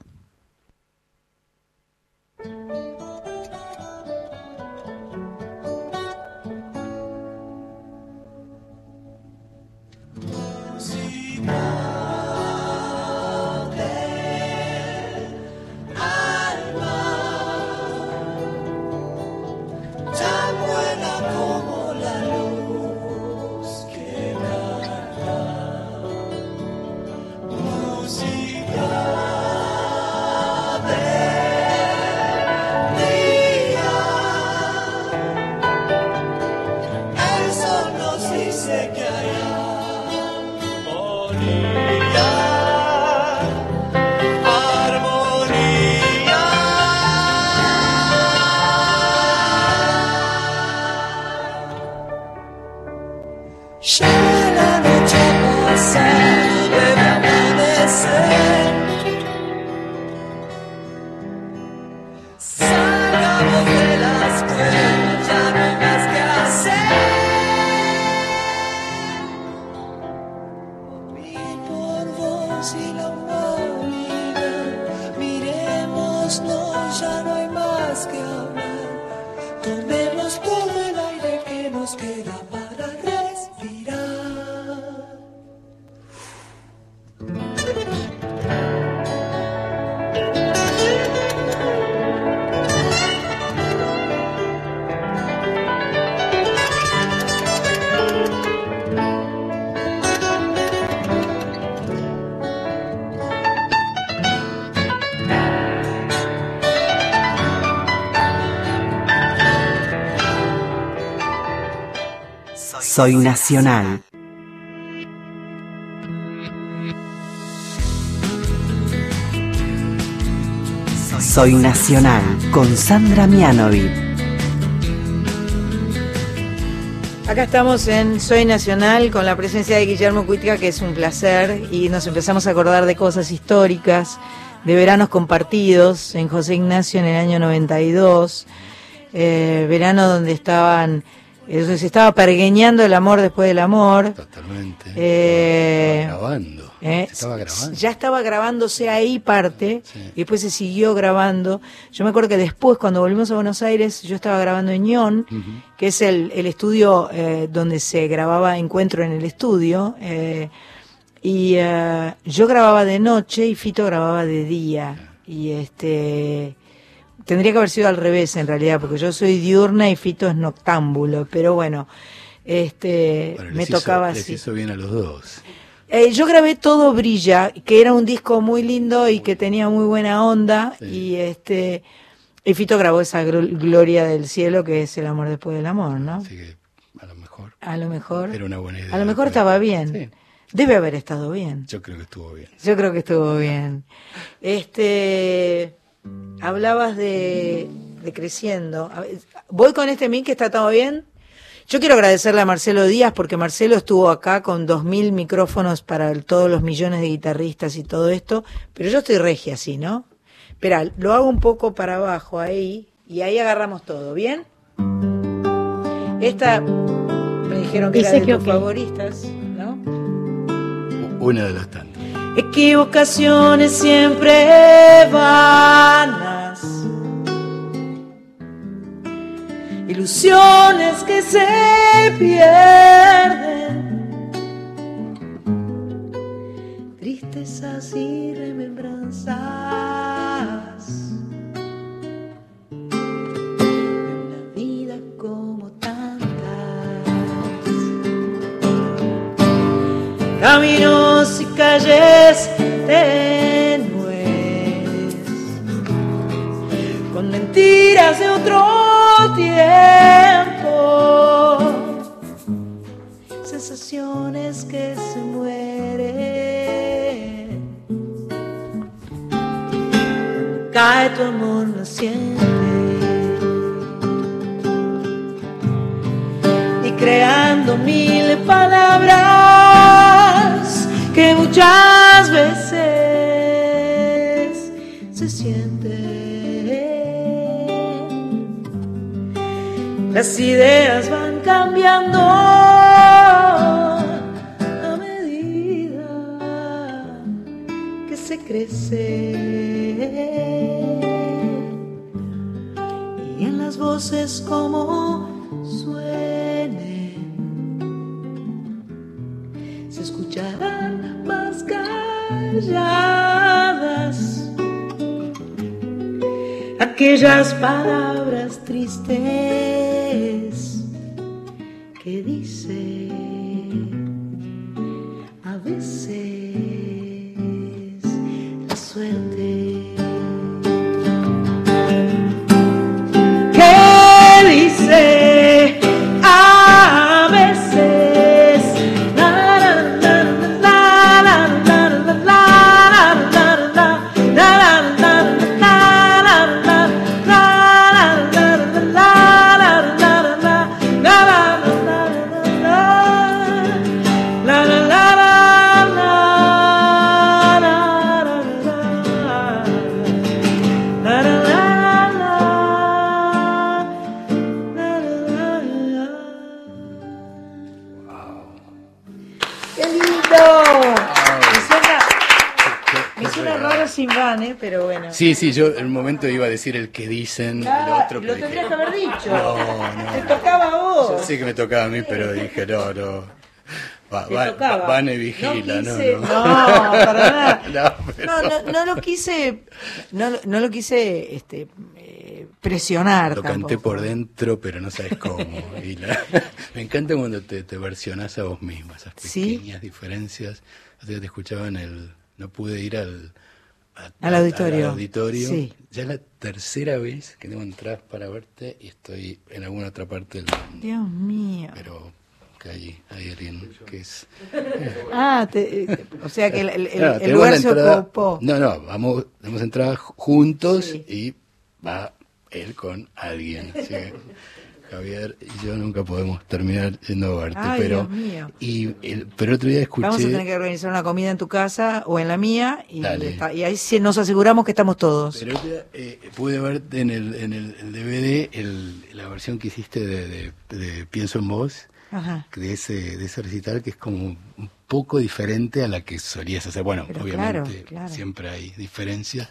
Speaker 7: Soy Nacional. Soy Nacional con Sandra Mianovi.
Speaker 1: Acá estamos en Soy Nacional con la presencia de Guillermo Cuitca, que es un placer, y nos empezamos a acordar de cosas históricas, de veranos compartidos en José Ignacio en el año 92, eh, verano donde estaban, donde se estaba pergueñando el amor después del amor.
Speaker 13: Totalmente.
Speaker 1: Eh,
Speaker 13: Estaba grabando.
Speaker 1: Eh,
Speaker 13: estaba grabando.
Speaker 1: Ya estaba grabándose ahí parte y después se siguió grabando. Yo me acuerdo que después, cuando volvimos a Buenos Aires, yo estaba grabando en Ñón, que es el, el estudio eh, donde se grababa Encuentro en el estudio. eh, y eh, yo grababa de noche y Fito grababa de día. Y este. Tendría que haber sido al revés en realidad, porque yo soy diurna y Fito es noctámbulo, pero bueno, este
Speaker 13: Bueno,
Speaker 1: me
Speaker 13: hizo-
Speaker 1: tocaba
Speaker 13: les
Speaker 1: así.
Speaker 13: hizo bien a los dos.
Speaker 1: Eh, yo grabé todo Brilla, que era un disco muy lindo y que tenía muy buena onda y este y Fito grabó esa gl- gloria del cielo que es el amor después del amor, ¿no?
Speaker 13: Así que a lo mejor
Speaker 1: A lo mejor.
Speaker 13: era una buena idea.
Speaker 1: A lo mejor estaba bien. Debe haber estado bien.
Speaker 13: Yo creo que estuvo bien.
Speaker 1: Yo creo que estuvo bien. Este, hablabas de, de creciendo. Voy con este mic que está todo bien. Yo quiero agradecerle a Marcelo Díaz porque Marcelo estuvo acá con dos mil micrófonos para el- todos los millones de guitarristas y todo esto, pero yo estoy regia así, ¿no? Espera, lo hago un poco para abajo ahí y ahí agarramos todo, ¿bien? Esta me dijeron que
Speaker 2: Dice
Speaker 1: era de
Speaker 2: que
Speaker 1: tus favoritas, ¿no?
Speaker 13: Una de las tantas.
Speaker 1: Equivocaciones siempre vanas. Ilusiones que se pierden. Tristezas y remembranzas. Una vida como tantas. caminos y calles tenues, con mentiras de otro tiempo, sensaciones que se mueren. Cae tu amor naciente y creando mil palabras que muchas veces se sienten. Las ideas van cambiando a medida que se crece. Y en las voces como aquellas palabras tristes que dice a veces la.
Speaker 13: Sí, sí, yo en un momento iba a decir el que dicen,
Speaker 1: Ah,
Speaker 13: el otro,
Speaker 1: lo
Speaker 13: dije,
Speaker 1: tendrías que haber dicho.
Speaker 13: No, no.
Speaker 1: Te tocaba a vos.
Speaker 13: yo sé que me tocaba a mí, pero dije, no, no. Va, va,
Speaker 1: tocaba.
Speaker 13: va- Vane vigila, no,
Speaker 1: quise-
Speaker 13: no.
Speaker 1: no, para nada.
Speaker 13: No, pero-
Speaker 1: No, no, no lo quise, no, lo- no lo quise este, eh, presionar
Speaker 13: Lo canté
Speaker 1: tampoco.
Speaker 13: por dentro, pero no sabes cómo. Y la- me encanta cuando te, te versionás a vos misma, esas
Speaker 1: ¿Sí?
Speaker 13: pequeñas diferencias. O sea, te escuchaba en el... No pude ir al... a-
Speaker 1: Al auditorio.
Speaker 13: al auditorio.
Speaker 1: Sí.
Speaker 13: Ya es la tercera vez que tengo entradas para verte y estoy en alguna otra parte del mundo.
Speaker 1: Dios mío.
Speaker 13: Pero mosca ahí, hay alguien que es...
Speaker 1: Ah, te- eh, o sea que el, el-
Speaker 13: Claro,
Speaker 1: el lugar se ocupó.
Speaker 13: No, no, vamos, damos entrada ju- juntos y va él con alguien. Que Javier y yo nunca podemos terminar yendo a verte,
Speaker 1: Ay,
Speaker 13: pero
Speaker 1: Dios mío.
Speaker 13: y el, pero otro día escuché
Speaker 1: Vamos a tener que organizar una comida en tu casa o en la mía y, está- y ahí nos aseguramos que estamos todos.
Speaker 13: Pero otro día, eh, pude ver en el, en el, el DVD el- la versión que hiciste de, de- de Pienso en Vos,
Speaker 1: Ajá.
Speaker 13: de ese, de ese recital que es como un poco diferente a la que solías hacer. Bueno,
Speaker 1: Pero
Speaker 13: obviamente
Speaker 1: claro, claro.
Speaker 13: siempre hay diferencias,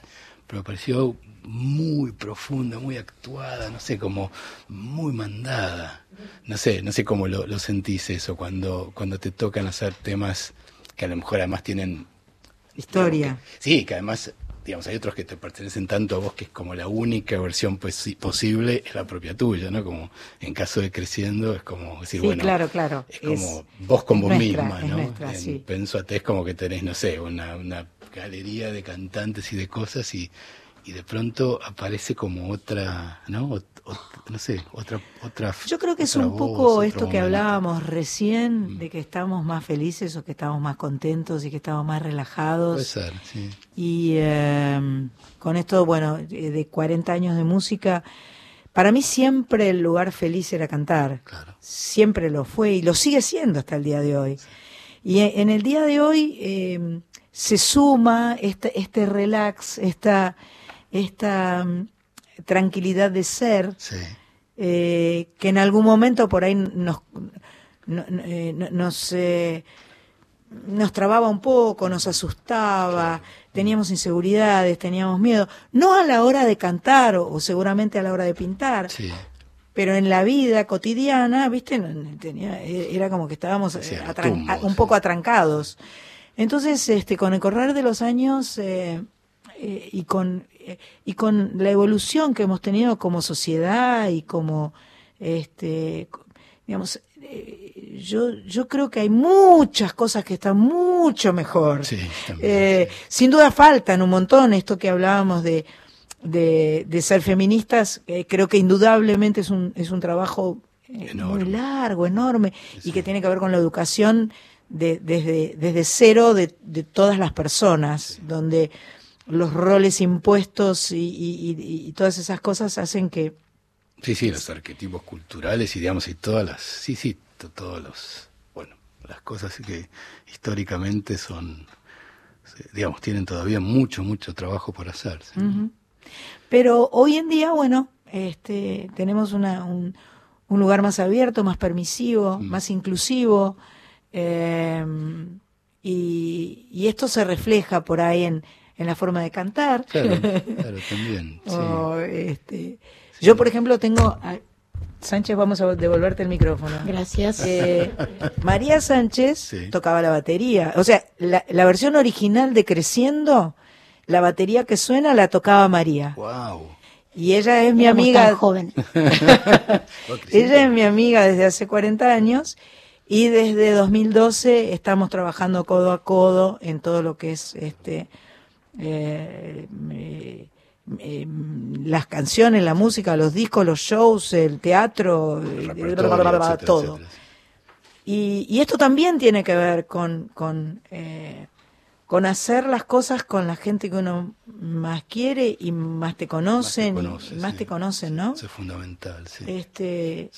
Speaker 13: pero pareció muy profunda, muy actuada, no sé, como muy mandada. No sé, no sé cómo lo, lo sentís eso cuando, cuando te tocan hacer temas que a lo mejor además tienen
Speaker 1: Historia.
Speaker 13: Sí, que además, digamos, hay otros que te pertenecen tanto a vos que es como la única versión pues, posible es la propia tuya, ¿no? Como en caso de creciendo es como decir,
Speaker 1: Sí,
Speaker 13: bueno,
Speaker 1: claro, claro.
Speaker 13: es como
Speaker 1: Es-
Speaker 13: vos con vos
Speaker 1: nuestra,
Speaker 13: misma, ¿no?
Speaker 1: nuestra,
Speaker 13: en
Speaker 1: sí.
Speaker 13: Es como que tenés, no sé, una, una galería de cantantes y de cosas y, y de pronto aparece como otra, ¿no? No sé, otra, otra.
Speaker 1: Yo creo que es un
Speaker 13: voz,
Speaker 1: poco esto que
Speaker 13: momento. Mm.
Speaker 1: hablábamos recién, de que estamos más felices o que estamos más contentos y que estamos más relajados.
Speaker 13: Puede ser, sí.
Speaker 1: Y eh, con esto, bueno, eh, de 40 años de música, para mí siempre el lugar feliz era cantar. Siempre lo fue y lo sigue siendo hasta el día de hoy. Y e- en el día de hoy eh, se suma este, este relax, esta, esta mm, tranquilidad de ser, eh, que en algún momento por ahí nos, no- no- eh, no- nos, eh, nos trababa un poco, nos asustaba, teníamos inseguridades, teníamos miedo, no a la hora de cantar o, o seguramente a la hora de pintar, pero en la vida cotidiana, viste, tenía, era como que estábamos
Speaker 13: tumbo,
Speaker 1: un poco atrancados. Entonces, este, con el correr de los años eh, eh, y con y con la evolución que hemos tenido como sociedad y como este digamos eh, yo yo creo que hay muchas cosas que están mucho mejor. Eh, sin duda faltan un montón esto que hablábamos de de, de ser feministas eh, creo que indudablemente es un es un trabajo eh, muy largo enorme y que tiene que ver con la educación de- desde desde cero de, de todas las personas donde los roles impuestos y, y- todas esas cosas hacen que
Speaker 13: Sí, sí, los arquetipos culturales y digamos y todas las, sí, sí, to- todos los, bueno, las cosas que históricamente son, digamos, tienen todavía mucho, mucho trabajo por hacer.
Speaker 1: Pero hoy en día, bueno, este, tenemos una, un, un lugar más abierto, más permisivo,
Speaker 13: Mm.
Speaker 1: más inclusivo, eh, y, y esto se refleja por ahí en, en la forma de cantar.
Speaker 13: Claro, claro, también. sí.
Speaker 1: O, este, Yo, por ejemplo, tengo... a- Sánchez, vamos a devolverte el micrófono.
Speaker 2: Gracias.
Speaker 1: Eh, María Sánchez tocaba la batería. O sea, la, la versión original de Creciendo, la batería que suena la tocaba María.
Speaker 13: Wow.
Speaker 1: Y ella es mi
Speaker 2: Éramos
Speaker 1: amiga.
Speaker 2: tan jóvenes.
Speaker 1: ella es mi amiga desde hace 40 años y desde 2012 estamos trabajando codo a codo en todo lo que es este eh, las canciones, la música, los discos, los shows, el teatro,
Speaker 13: etcétera,
Speaker 1: todo.
Speaker 13: etcétera.
Speaker 1: Y, y esto también tiene que ver con, con, eh, con hacer las cosas con la gente que uno más quiere y más te conocen, y-
Speaker 13: conoce,
Speaker 1: y más
Speaker 13: sí.
Speaker 1: te conocen, ¿no?
Speaker 13: Eso es fundamental, sí.
Speaker 1: Este,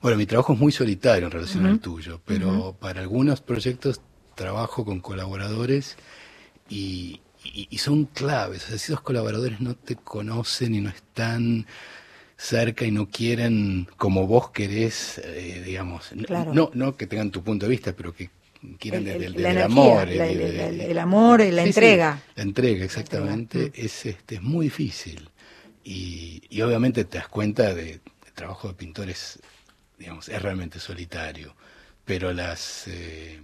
Speaker 13: Bueno, mi trabajo es muy solitario en relación al tuyo, pero para algunos proyectos trabajo con colaboradores y, y- y son claves. O sea, si esos colaboradores no te conocen y no están cerca y no quieren como vos querés, eh, digamos,
Speaker 1: Claro.
Speaker 13: no, no que tengan tu punto de vista, pero que quieran
Speaker 1: El-
Speaker 13: desde
Speaker 1: el-
Speaker 13: el, amor. el-
Speaker 1: amor, la
Speaker 13: Sí, sí,
Speaker 1: entrega.
Speaker 13: la entrega, exactamente, es, este, es muy difícil. Y, y obviamente te das cuenta de, el trabajo de pintores, digamos, es realmente solitario. Pero las eh,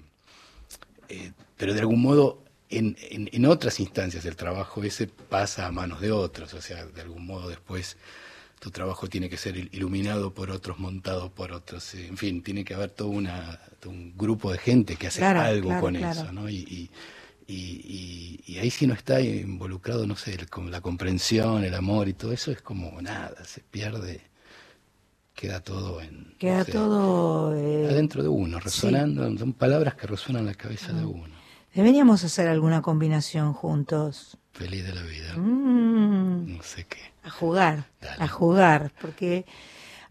Speaker 13: eh, pero de algún modo en, en, en otras instancias del trabajo ese pasa a manos de otros. O sea, de algún modo después tu trabajo tiene que ser il- iluminado por otros, montado por otros. eh, En fin, tiene que haber todo, una, todo un grupo de gente que hace
Speaker 1: Claro,
Speaker 13: algo
Speaker 1: claro,
Speaker 13: con
Speaker 1: claro.
Speaker 13: eso, ¿no? Y, y, y, y- y ahí si no está involucrado, no sé, el- con la comprensión, el amor y todo eso, es como nada, se pierde. queda todo en...
Speaker 1: Queda
Speaker 13: no sé,
Speaker 1: todo... eh,
Speaker 13: adentro de uno, resonando, son palabras que resuenan en la cabeza de uno.
Speaker 1: Deberíamos hacer alguna combinación juntos.
Speaker 13: Feliz de la vida.
Speaker 1: Mm,
Speaker 13: No sé qué.
Speaker 1: a jugar, a jugar, porque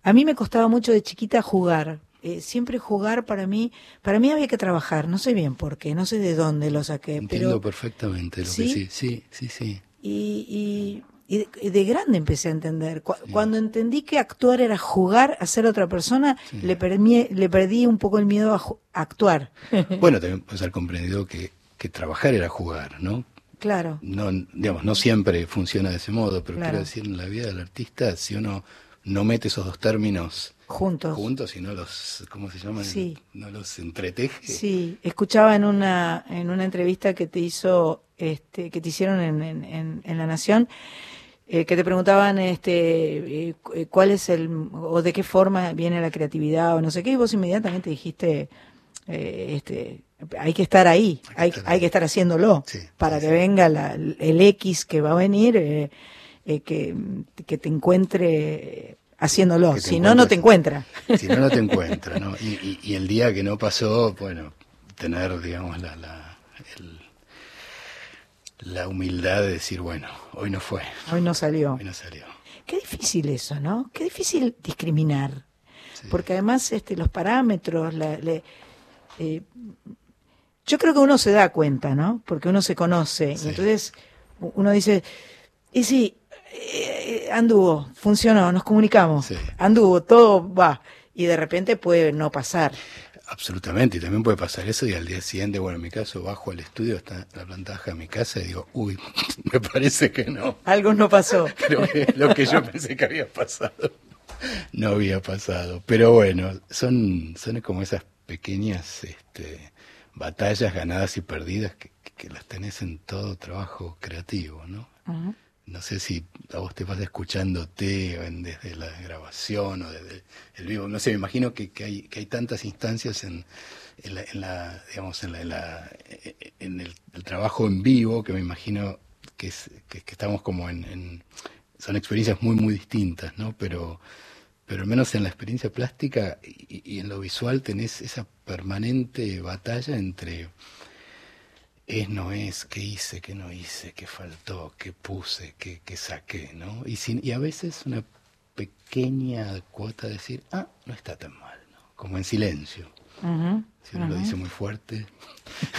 Speaker 1: a mí me costaba mucho de chiquita jugar. Eh, siempre jugar para mí, para mí había que trabajar, no sé bien por qué, no sé de dónde lo saqué,
Speaker 13: Entiendo
Speaker 1: pero
Speaker 13: perfectamente lo
Speaker 1: ¿Sí?
Speaker 13: que sí, sí, sí, sí.
Speaker 1: y, y, y de, y de grande empecé a entender. Cu- Cuando entendí que actuar era jugar a ser otra persona, le, perdí, le perdí un poco el miedo a, actuar.
Speaker 13: Bueno, también puedes haber comprendido que, que trabajar era jugar, ¿no?
Speaker 1: claro,
Speaker 13: No, digamos, no siempre funciona de ese modo, pero
Speaker 1: Claro.
Speaker 13: quiero decir, en la vida del artista, si uno no mete esos dos términos
Speaker 1: juntos.
Speaker 13: juntos y no los, ¿cómo se llaman?
Speaker 1: Sí.
Speaker 13: No los entreteje.
Speaker 1: Sí, escuchaba en una en una entrevista que te hizo este que te hicieron en- en La Nación eh, que te preguntaban este eh, cu- cuál es el o de qué forma viene la creatividad o no sé qué y vos inmediatamente dijiste eh, este hay que estar ahí, hay, hay que estar haciendo para que venga la- el X que va a venir eh, eh, que, que te encuentre haciéndolo, si no no te encuentra.
Speaker 13: Si no, no te encuentra, ¿no? Y, y- y el día que no pasó, bueno, tener, digamos, la, la, la humildad de decir, bueno, hoy no fue,
Speaker 1: Hoy no salió.
Speaker 13: hoy no salió.
Speaker 1: Qué difícil eso, ¿no? Qué difícil discriminar. Porque además este, los parámetros, la- le- eh, yo creo que uno se da cuenta, ¿no? Porque uno se conoce. Y entonces uno dice, y sí, eh, anduvo, funcionó, nos comunicamos, anduvo, todo va. Y de repente puede no pasar.
Speaker 13: Absolutamente, y también puede pasar eso y al día siguiente, bueno, en mi caso, bajo al estudio, está la planta baja de mi casa y digo, uy, me parece que no.
Speaker 1: Algo no pasó.
Speaker 13: Creo que lo que yo pensé que había pasado no había pasado. Pero bueno, son, son como esas pequeñas este, batallas ganadas y perdidas que, que las tenés en todo trabajo creativo, ¿no?
Speaker 1: Ujú.
Speaker 13: No sé si a vos te vas escuchándote en- desde la grabación o desde el vivo. No sé, me imagino que, que hay, que hay tantas instancias en, en, la, en la, digamos, en, la, en, la- en el, trabajo en vivo que me imagino que, es, que, estamos como en, en- Son experiencias muy, muy distintas, ¿no? Pero, pero al menos en la experiencia plástica y, y en lo visual tenés esa permanente batalla entre es, no es, qué hice, qué no hice, qué faltó, qué puse, qué, qué saqué, ¿no? Y, sin, y a veces una pequeña cuota de decir, ah, no está tan mal, ¿no? Como en silencio. Si uno lo dice muy fuerte,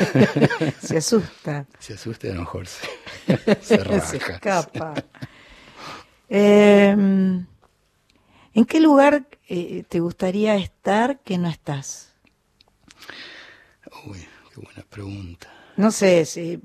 Speaker 1: Se asusta.
Speaker 13: se asusta y a lo mejor se, se raja.
Speaker 1: Se escapa. Eh, ¿En qué lugar eh, te gustaría estar que no estás?
Speaker 13: Uy, qué buena pregunta.
Speaker 1: No sé, si,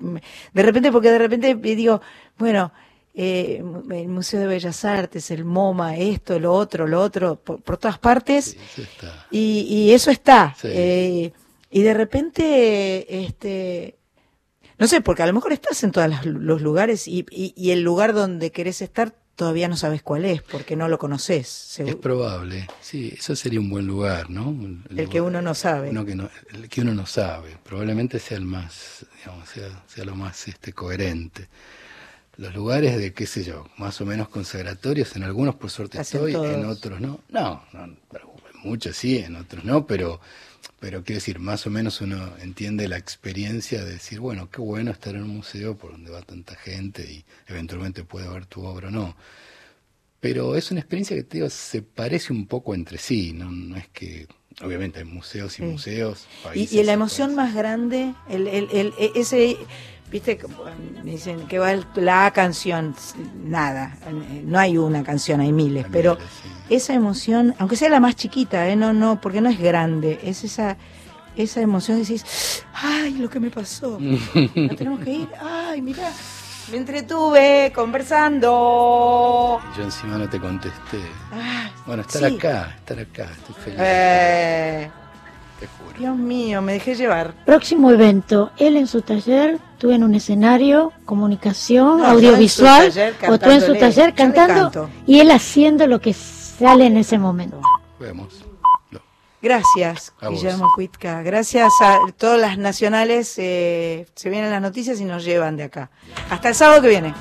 Speaker 1: de repente, porque de repente digo, bueno, eh, el Museo de Bellas Artes, el MoMA, esto, lo otro, lo otro, por, por todas partes,
Speaker 13: Eso
Speaker 1: y, y eso está.
Speaker 13: Sí.
Speaker 1: Eh, y de repente, este, no sé, porque a lo mejor estás en todos los lugares y, y, y el lugar donde querés estar todavía no sabes cuál es, porque no lo conoces.
Speaker 13: Es probable, sí, eso sería un buen lugar, ¿no? Un
Speaker 1: El que uno no sabe.
Speaker 13: uno que no, el que uno no sabe, probablemente sea el más, digamos, sea, sea lo más este, coherente. Los lugares de, qué sé yo, más o menos consagratorios, en algunos por suerte
Speaker 1: Hacen
Speaker 13: estoy, en otros no. No, no, muchos sí, en otros no, pero, pero quiero decir, más o menos uno entiende la experiencia de decir, bueno, qué bueno estar en un museo por donde va tanta gente y eventualmente puede ver tu obra o no. Pero es una experiencia que te digo, se parece un poco entre sí, no, no es que, obviamente hay museos y
Speaker 1: Sí.
Speaker 13: museos, países
Speaker 1: y la emoción más grande, el, el, el- e- ese, viste, como me dicen que va la canción, nada, eh, no hay una canción, hay miles, pero esa emoción, aunque sea la más chiquita, ¿eh? no, no, porque no es grande, es esa, esa emoción de decir, ay, lo que me pasó, ¿no tenemos que ir? Ay, mira, me entretuve conversando.
Speaker 13: Yo encima no te contesté.
Speaker 1: Ah,
Speaker 13: Bueno, estar
Speaker 1: sí.
Speaker 13: acá, estar acá, estoy feliz.
Speaker 1: Eh,
Speaker 13: Te juro.
Speaker 1: Dios mío, me dejé llevar.
Speaker 2: Próximo evento, él en su taller, tú en un escenario, comunicación,
Speaker 1: No,
Speaker 2: audiovisual,
Speaker 1: taller
Speaker 2: o tú en su taller cantando y él haciendo lo que sale en ese momento.
Speaker 13: Vemos.
Speaker 1: Gracias,
Speaker 13: A vos.
Speaker 1: Guillermo Cuitca. Gracias a todas las nacionales. eh, se vienen las noticias y nos llevan de acá. Hasta el sábado que viene.